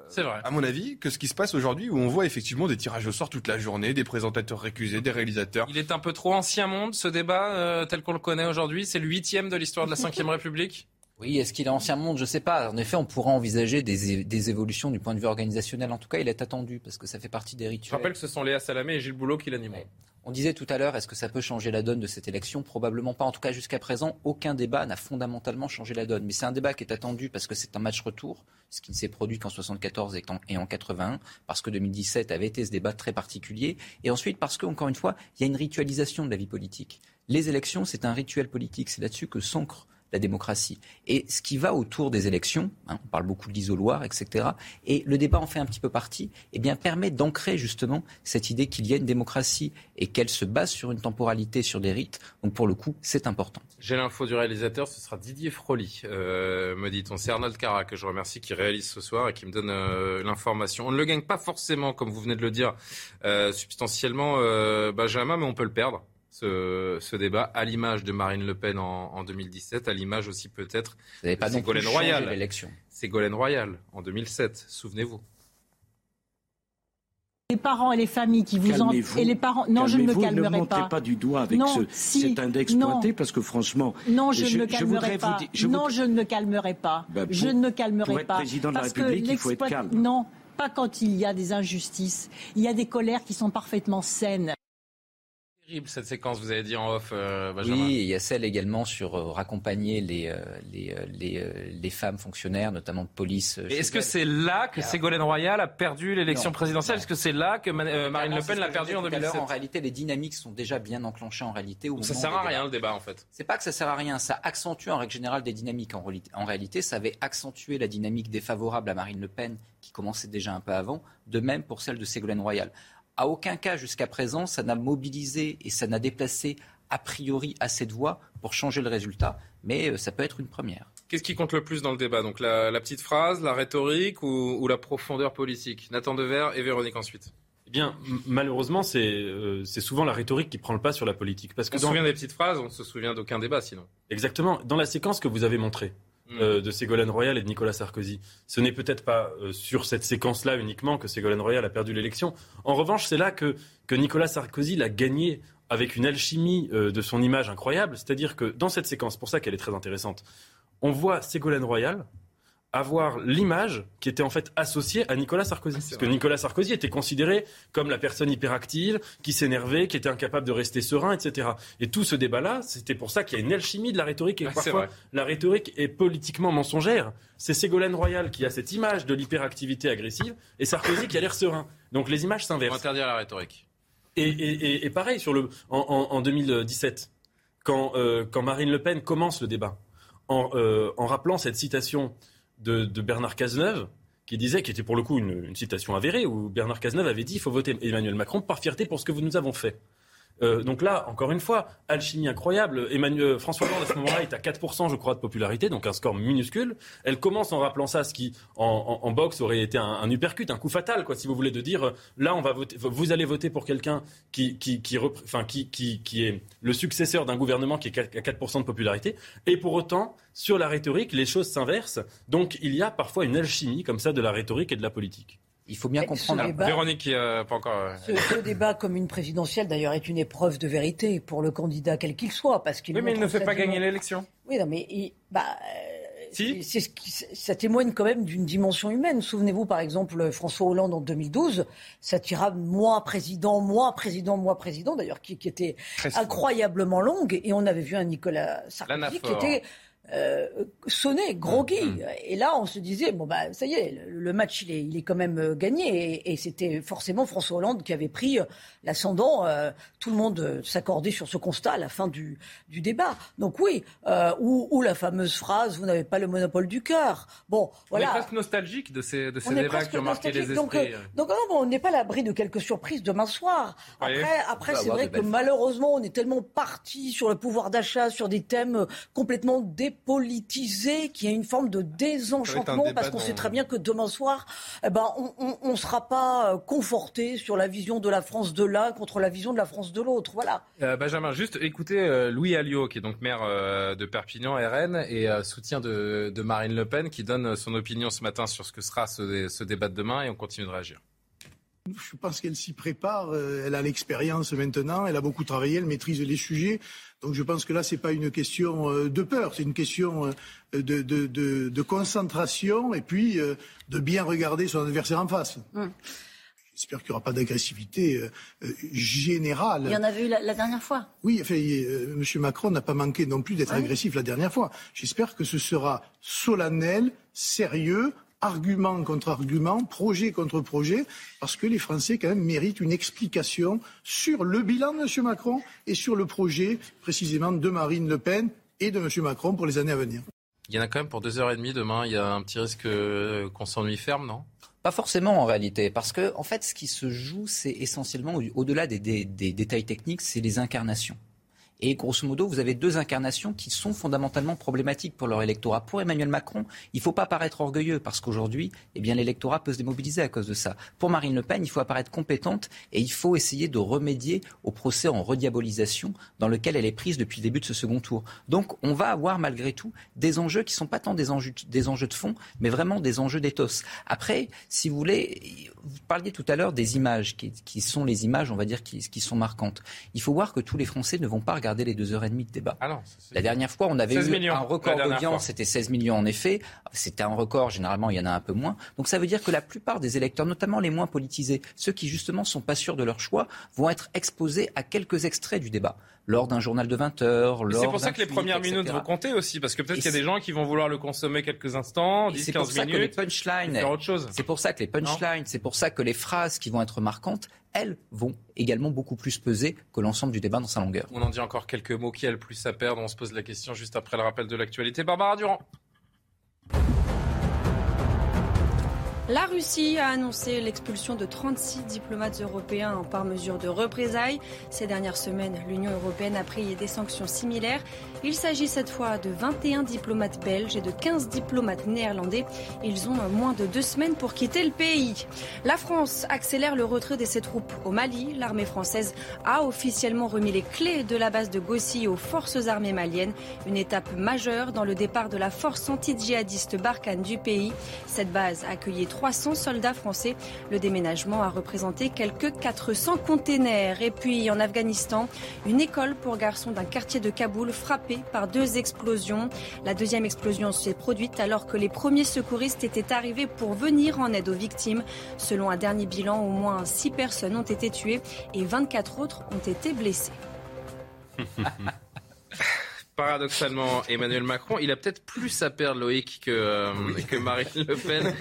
c'est vrai, à mon avis, que ce qui se passe aujourd'hui où on voit effectivement des tirages au sort toute la journée, des présentateurs récusés, des réalisateurs. Il est un peu trop ancien monde ce débat tel qu'on le connaît aujourd'hui. C'est le huitième de l'histoire de la Ve République. Oui, est-ce qu'il est ancien monde? Je ne sais pas. En effet, on pourra envisager des, évolutions du point de vue organisationnel. En tout cas, il est attendu parce que ça fait partie des rituels. Je rappelle que ce sont Léa Salamé et Gilles Boulot qui l'animent. On disait tout à l'heure, est-ce que ça peut changer la donne de cette élection? Probablement pas. En tout cas, jusqu'à présent, aucun débat n'a fondamentalement changé la donne. Mais c'est un débat qui est attendu parce que c'est un match retour, ce qui ne s'est produit qu'en 74 et en, et en 81, parce que 2017 avait été ce débat très particulier, et ensuite parce qu'encore une fois, il y a une ritualisation de la vie politique. Les élections, c'est un rituel politique. C'est là-dessus que s'ancre la démocratie. Et ce qui va autour des élections, hein, on parle beaucoup de l'isoloir, etc., et le débat en fait un petit peu partie, eh bien, permet d'ancrer justement cette idée qu'il y a une démocratie et qu'elle se base sur une temporalité, sur des rites. Donc pour le coup, c'est important. J'ai l'info du réalisateur, ce sera Didier Froli, euh, me dit-on. C'est Arnold Cara que je remercie qui réalise ce soir et qui me donne euh, l'information. On ne le gagne pas forcément, comme vous venez de le dire, euh, substantiellement, Benjamin, mais on peut le perdre ce, débat, à l'image de Marine Le Pen en, 2017, à l'image aussi peut-être de Ségolène Royal. Ségolène Royal en 2007, souvenez-vous. Les parents et les familles qui vous en et les parents non je ne me calmerai ne pas. pas du doigt avec ce, cet index pointé parce que franchement non je, ne me calmerai pas. non je ne me calmerai pas. Bah, je ne me calmerai pas. président de la République il faut être calme. Non pas quand il y a des injustices. Il y a des colères qui sont parfaitement saines terrible cette séquence, vous avez dit en off, euh, Benjamin. Oui, il y a celle également sur euh, raccompagner les, euh, les, les, les, femmes fonctionnaires, notamment de police. Est-ce que c'est là que Ségolène Royal a perdu l'élection présidentielle? Est-ce que c'est là que Marine Le Pen l'a perdu en 2007 En réalité, les dynamiques sont déjà bien enclenchées en réalité. Au ça sert à rien le débat en fait. C'est pas que ça sert à rien, ça accentue en règle générale des dynamiques. En, en réalité, ça avait accentué la dynamique défavorable à Marine Le Pen qui commençait déjà un peu avant, de même pour celle de Ségolène Royal. À aucun cas jusqu'à présent, ça n'a mobilisé et ça n'a déplacé a priori assez de voix pour changer le résultat, mais euh, ça peut être une première. Qu'est-ce qui compte le plus dans le débat? Donc la, petite phrase, la rhétorique ou, la profondeur politique? Nathan Dever et Véronique ensuite. Eh bien, malheureusement, euh, c'est souvent la rhétorique qui prend le pas sur la politique. Parce que on se souvient des petites phrases, on ne se souvient d'aucun débat sinon. Exactement. Dans la séquence que vous avez montrée. Euh, de Ségolène Royal et de Nicolas Sarkozy. Ce n'est peut-être pas euh, sur cette séquence-là uniquement que Ségolène Royal a perdu l'élection. En revanche, c'est là que, que Nicolas Sarkozy l'a gagné avec une alchimie euh, de son image incroyable. C'est-à-dire que dans cette séquence, pour ça qu'elle est très intéressante, on voit Ségolène Royal avoir l'image qui était en fait associée à Nicolas Sarkozy. Parce que Nicolas Sarkozy était considéré comme la personne hyperactive, qui s'énervait, qui était incapable de rester serein, etc. Et tout ce débat-là, c'était pour ça qu'il y a une alchimie de la rhétorique et parfois la rhétorique est politiquement mensongère. C'est Ségolène Royal qui a cette image de l'hyperactivité agressive et Sarkozy qui a l'air serein. Donc les images s'inversent. interdire la rhétorique. Et, pareil sur le, en, 2017, quand, euh, quand Marine Le Pen commence le débat, en, euh, en rappelant cette citation de, Bernard Cazeneuve, qui disait, qui était pour le coup une, citation avérée, où Bernard Cazeneuve avait dit il faut voter Emmanuel Macron par fierté pour ce que nous avons fait. Euh, donc là, encore une fois, alchimie incroyable. Emmanuel, François Hollande, à ce moment-là, est à 4%, je crois, de popularité, donc un score minuscule. Elle commence en rappelant ça, ce qui, en, boxe, aurait été un, un, uppercut, un coup fatal, quoi, si vous voulez, de dire, là, on va vous allez voter pour quelqu'un qui, qui est le successeur d'un gouvernement qui est à 4% de popularité. Et pour autant, sur la rhétorique, les choses s'inversent. Donc, il y a parfois une alchimie, comme ça, de la rhétorique et de la politique. Il faut bien comprendre. Véronique, qui pas encore. Euh, ce, débat, comme une présidentielle, d'ailleurs, est une épreuve de vérité pour le candidat quel qu'il soit, parce qu'il. Oui, mais il ne fait pas gagner l'élection. Oui, non, mais bah. Euh, si. C'est ce qui, ça témoigne quand même d'une dimension humaine. Souvenez-vous, par exemple, François Hollande en 2012, ça tira moi président, moi président, moi président, d'ailleurs, qui, qui, était incroyablement longue, et on avait vu un Nicolas Sarkozy qui était euh, sonné, groggy. Mm, mm. Et là, on se disait, bon, bah, ça y est, le match, il est, il est quand même euh, gagné. Et, c'était forcément François Hollande qui avait pris euh, l'ascendant. tout le monde s'accordait sur ce constat à la fin du, du débat. Donc oui, ou, la fameuse phrase, vous n'avez pas le monopole du cœur. Bon, voilà. On est presque nostalgique de ces, de ces débats qui ont marqué les esprits. Donc, donc on n'est pas à l'abri de quelques surprises demain soir. Après, après c'est vrai que malheureusement, on est tellement parti sur le pouvoir d'achat, sur des thèmes complètement dé politisé, qui a une forme de désenchantement, parce qu'on sait très bien que demain soir, eh ben, on ne sera pas euh, conforté sur la vision de la France de l'un contre la vision de la France de l'autre. Voilà. Euh, Benjamin, juste écoutez euh, Louis Alliot, qui est donc maire de Perpignan, RN, et soutien de, Marine Le Pen, qui donne son opinion ce matin sur ce que sera ce, ce débat de demain, et on continue de réagir. Je pense qu'elle s'y prépare, elle a l'expérience maintenant, elle a beaucoup travaillé, elle maîtrise les sujets. Donc je pense que là, ce n'est pas une question euh, de peur, c'est une question euh, de, concentration et puis euh, de bien regarder son adversaire en face. J'espère qu'il n'y aura pas d'agressivité générale. Il y en avait eu la, dernière fois. Oui, enfin, M. Macron n'a pas manqué non plus d'être agressif la dernière fois. J'espère que ce sera solennel, sérieux, argument contre argument, projet contre projet, parce que les Français quand même méritent une explication sur le bilan de M. Macron et sur le projet précisément de Marine Le Pen et de M. Macron pour les années à venir. Il y en a quand même pour deux heures et demie demain. Il y a un petit risque euh, qu'on s'ennuie ferme, non? Pas forcément en réalité, parce que en fait, ce qui se joue, c'est essentiellement au-delà des, détails techniques, c'est les incarnations. Et grosso modo, vous avez deux incarnations qui sont fondamentalement problématiques pour leur électorat. Pour Emmanuel Macron, il ne faut pas paraître orgueilleux parce qu'aujourd'hui, eh bien, l'électorat peut se démobiliser à cause de ça. Pour Marine Le Pen, il faut apparaître compétente et il faut essayer de remédier au procès en rediabolisation dans lequel elle est prise depuis le début de ce second tour. Donc, on va avoir malgré tout des enjeux qui ne sont pas tant des enjeux, de fond, mais vraiment des enjeux d'éthos. Après, si vous voulez, vous parliez tout à l'heure des images qui, sont les images, on va dire, qui, qui sont marquantes. Il faut voir que tous les Français ne vont pas regarder les deux heures et demie de débat. Ah la dernière fois, on avait eu un record d'audience, c'était 16 millions en effet. C'était un record, généralement, il y en a un peu moins. Donc ça veut dire que la plupart des électeurs, notamment les moins politisés, ceux qui justement sont pas sûrs de leur choix, vont être exposés à quelques extraits du débat lors d'un journal de 20 heures. C'est pour ça que les premières minutes vont compter aussi, parce que peut-être qu'il y a des gens qui vont vouloir le consommer quelques instants, 10, 15 minutes. C'est pour ça que les punchlines, c'est pour ça que les punchlines, c'est pour ça que les phrases qui vont être marquantes, elles vont également beaucoup plus peser que l'ensemble du débat dans sa longueur. On en dit encore quelques mots. Qui a le plus à perdre On se pose la question juste après le rappel de l'actualité. Barbara Durand. La Russie a annoncé l'expulsion de 36 diplomates européens par mesure de représailles. Ces dernières semaines, l'Union européenne a pris des sanctions similaires. Il s'agit cette fois de 21 diplomates belges et de 15 diplomates néerlandais. Ils ont moins de deux semaines pour quitter le pays. La France accélère le retrait de ses troupes au Mali. L'armée française a officiellement remis les clés de la base de Gossi aux forces armées maliennes. Une étape majeure dans le départ de la force anti-djihadiste Barkhane du pays. Cette base accueillait 300 soldats français. Le déménagement a représenté quelques 400 containers. Et puis en Afghanistan, une école pour garçons d'un quartier de Kaboul frappée par deux explosions. La deuxième explosion s'est produite alors que les premiers secouristes étaient arrivés pour venir en aide aux victimes. Selon un dernier bilan, au moins 6 personnes ont été tuées et 24 autres ont été blessées. paradoxalement, Emmanuel Macron, il a peut-être plus à perdre, Loïc, que, euh, que Marine Le Pen.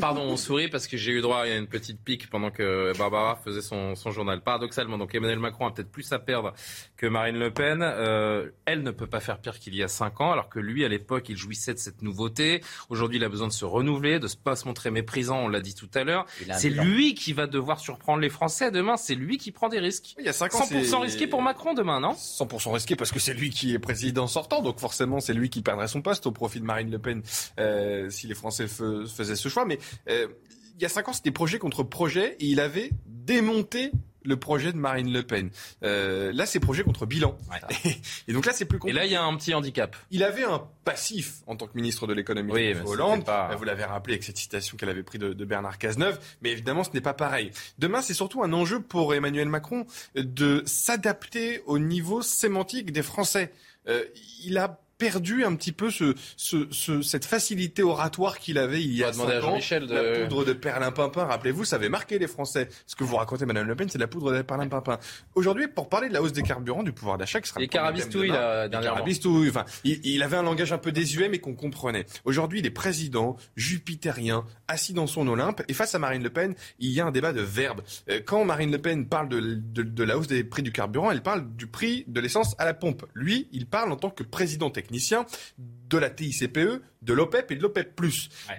Pardon, on sourit parce que j'ai eu droit à une petite pique pendant que Barbara faisait son, son journal. Paradoxalement, donc Emmanuel Macron a peut-être plus à perdre que Marine Le Pen. Euh, elle ne peut pas faire pire qu'il y a cinq ans, alors que lui, à l'époque, il jouissait de cette nouveauté. Aujourd'hui, il a besoin de se renouveler, de ne pas se montrer méprisant, on l'a dit tout à l'heure. C'est lui qui va devoir surprendre les Français demain. C'est lui qui prend des risques. Il y a cinq ans, 100% risqué pour Macron demain, non? 100% risqué parce que c'est lui qui est président sortant, donc forcément c'est lui qui perdrait son poste au profit de Marine Le Pen euh, si les Français faisaient ce choix. Mais euh, il y a cinq ans, c'était projet contre projet et il avait démonté le projet de Marine Le Pen. Euh, là, c'est projet contre bilan. Et, donc là, c'est plus compliqué. Et là, il y a un petit handicap. Il avait un passif en tant que ministre de l'économie oui, Hollande. Vous l'avez rappelé avec cette citation qu'elle avait prise de, de, Bernard Cazeneuve. Mais évidemment, ce n'est pas pareil. Demain, c'est surtout un enjeu pour Emmanuel Macron de s'adapter au niveau sémantique des Français. Euh, il a perdu un petit peu ce, ce, ce, cette facilité oratoire qu'il avait il y a 5 ans. De... La poudre de perlimpinpin, rappelez-vous, ça avait marqué les Français. Ce que vous racontez, Madame Le Pen, c'est la poudre de perlimpinpin. Aujourd'hui, pour parler de la hausse des carburants, du pouvoir d'achat, qui sera les carabistouilles, là, dernièrement. Carabistouilles, enfin, il, il, avait un langage un peu désuet, mais qu'on comprenait. Aujourd'hui, il est président, jupitérien, assis dans son Olympe, et face à Marine Le Pen, il y a un débat de verbes. Euh, quand Marine Le Pen parle de, de, de la hausse des prix du carburant, elle parle du prix de l'essence à la pompe. Lui, il parle en tant que président technicien de la TICPE, de l'OPEP et de l'OPEP+.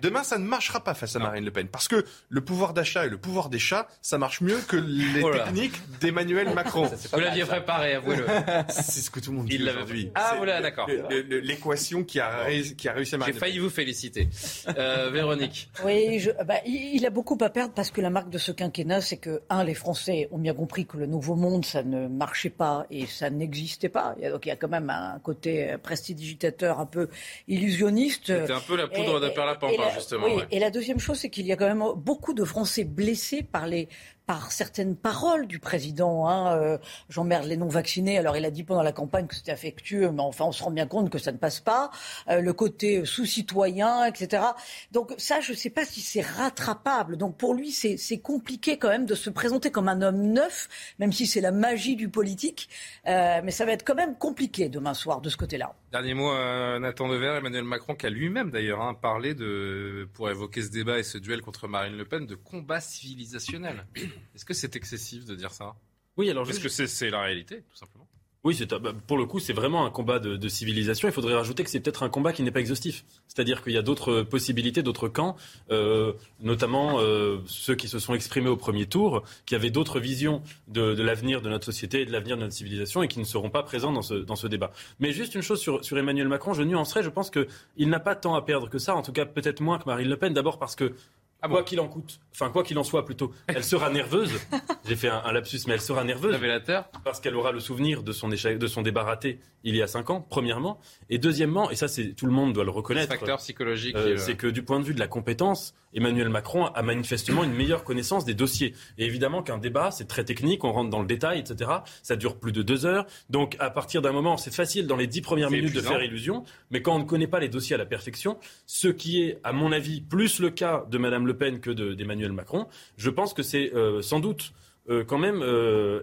Demain, ça ne marchera pas face à Marine Le Pen. Parce que le pouvoir d'achat et le pouvoir des chats, ça marche mieux que les techniques d'Emmanuel Macron. vous l'aviez préparé, avouez-le. C'est ce que tout le monde dit aujourd'hui. Ah, voilà, d'accord. L'équation qui a, qui a réussi à J'ai failli vous féliciter. Euh, Véronique. Oui, je, bah, il a beaucoup à perdre parce que la marque de ce quinquennat, c'est que, un, les Français ont bien compris que le nouveau monde, ça ne marchait pas et ça n'existait pas. Donc il y a quand même un côté prestidigitateur un peu illusionniste. C'était un peu la poudre de perlimpinpin, justement. Oui, Et la deuxième chose, c'est qu'il y a quand même beaucoup de Français blessés par les par certaines paroles du président. Hein, euh, J'emmerde les non-vaccinés. Alors il a dit pendant la campagne que c'était affectueux, mais enfin on se rend bien compte que ça ne passe pas. Euh, le côté sous-citoyen, etc. Donc ça, je ne sais pas si c'est rattrapable. Donc pour lui, c'est compliqué quand même de se présenter comme un homme neuf, même si c'est la magie du politique. Euh, mais ça va être quand même compliqué demain soir de ce côté-là. Dernier mot, euh, Nathan Dever, Emmanuel Macron, qui a lui-même d'ailleurs hein, parlé de, pour évoquer ce débat et ce duel contre Marine Le Pen, de combat civilisationnel. Est-ce que c'est excessif de dire ça? Oui, alors Est-ce que c'est la réalité, tout simplement? Oui, bah, pour le coup, c'est vraiment un combat de, civilisation. Il faudrait rajouter que c'est peut-être un combat qui n'est pas exhaustif. C'est-à-dire qu'il y a d'autres possibilités, d'autres camps, euh, notamment euh, ceux qui se sont exprimés au premier tour, qui avaient d'autres visions de, l'avenir de notre société et de l'avenir de notre civilisation et qui ne seront pas présents dans ce, dans ce débat. Mais juste une chose sur, sur Emmanuel Macron, je nuancerais, je pense qu'il n'a pas tant à perdre que ça, en tout cas peut-être moins que Marine Le Pen, d'abord parce que ah quoi qu'il en coûte, enfin quoi qu'il en soit plutôt, elle sera nerveuse. J'ai fait un, lapsus, mais elle sera nerveuse. Révélateur. Parce qu'elle aura le souvenir de son échec, de son débat raté il y a cinq ans, premièrement, et deuxièmement, et ça c'est tout le monde doit le reconnaître. Facteur psychologique. Euh, c'est que du point de vue de la compétence, Emmanuel Macron a manifestement une meilleure connaissance des dossiers. Et évidemment qu'un débat c'est très technique, on rentre dans le détail, etc. Ça dure plus de deux heures, donc à partir d'un moment c'est facile dans les dix premières minutes de faire illusion, mais quand on ne connaît pas les dossiers à la perfection, ce qui est à mon avis plus le cas de Madame Le Pen que d'Emmanuel Macron, je pense que c'est euh, sans doute euh, quand même euh,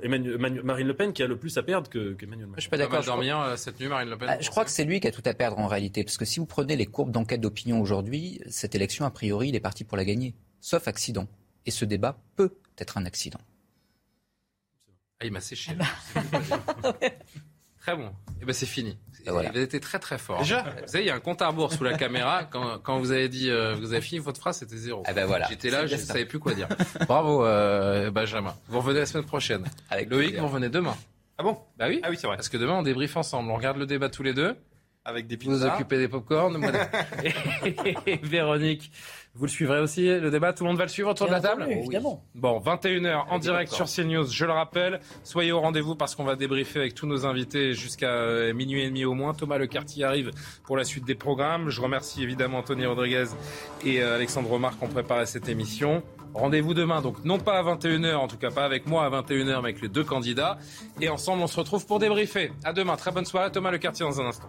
Marine Le Pen qui a le plus à perdre qu'Emmanuel Macron. Je suis pas d'accord. dormir cette nuit, Marine Le Pen. Je crois que c'est lui qui a tout à perdre en réalité, parce que si vous prenez les courbes d'enquête d'opinion aujourd'hui, cette élection a priori il est parti pour la gagner, sauf accident. Et ce débat peut être un accident. Ah, il m'a séché. Ah bah. Très bon. Et eh ben c'est fini. Vous avez été très très fort. Déjà Vous savez, il y a un compte à rebours sous la caméra. Quand, quand vous avez dit, euh, vous avez fini votre phrase, c'était zéro. Ah ben voilà. J'étais là, je ne savais plus quoi dire. Bravo, euh, Benjamin. Vous revenez la semaine prochaine. Avec Loïc, vous revenez demain. Ah bon? Bah oui. Ah oui, c'est vrai. Parce que demain, on débriefe ensemble. On regarde le débat tous les deux. avec des pizzas. Vous occupez des pop-corn. et Véronique, vous le suivrez aussi, le débat Tout le monde va le suivre autour de la table Évidemment. Bon, 21h en direct sur CNews, je le rappelle. Soyez au rendez-vous parce qu'on va débriefer avec tous nos invités jusqu'à euh, minuit et demi au moins. Thomas Lecartier arrive pour la suite des programmes. Je remercie évidemment Anthony Rodriguez et euh, Alexandre Romar qui ont préparé cette émission. Rendez-vous demain, donc non pas à 21h, en tout cas pas avec moi à 21h, mais avec les deux candidats. Et ensemble, on se retrouve pour débriefer. À demain, très bonne soirée. Thomas Lecartier dans un instant.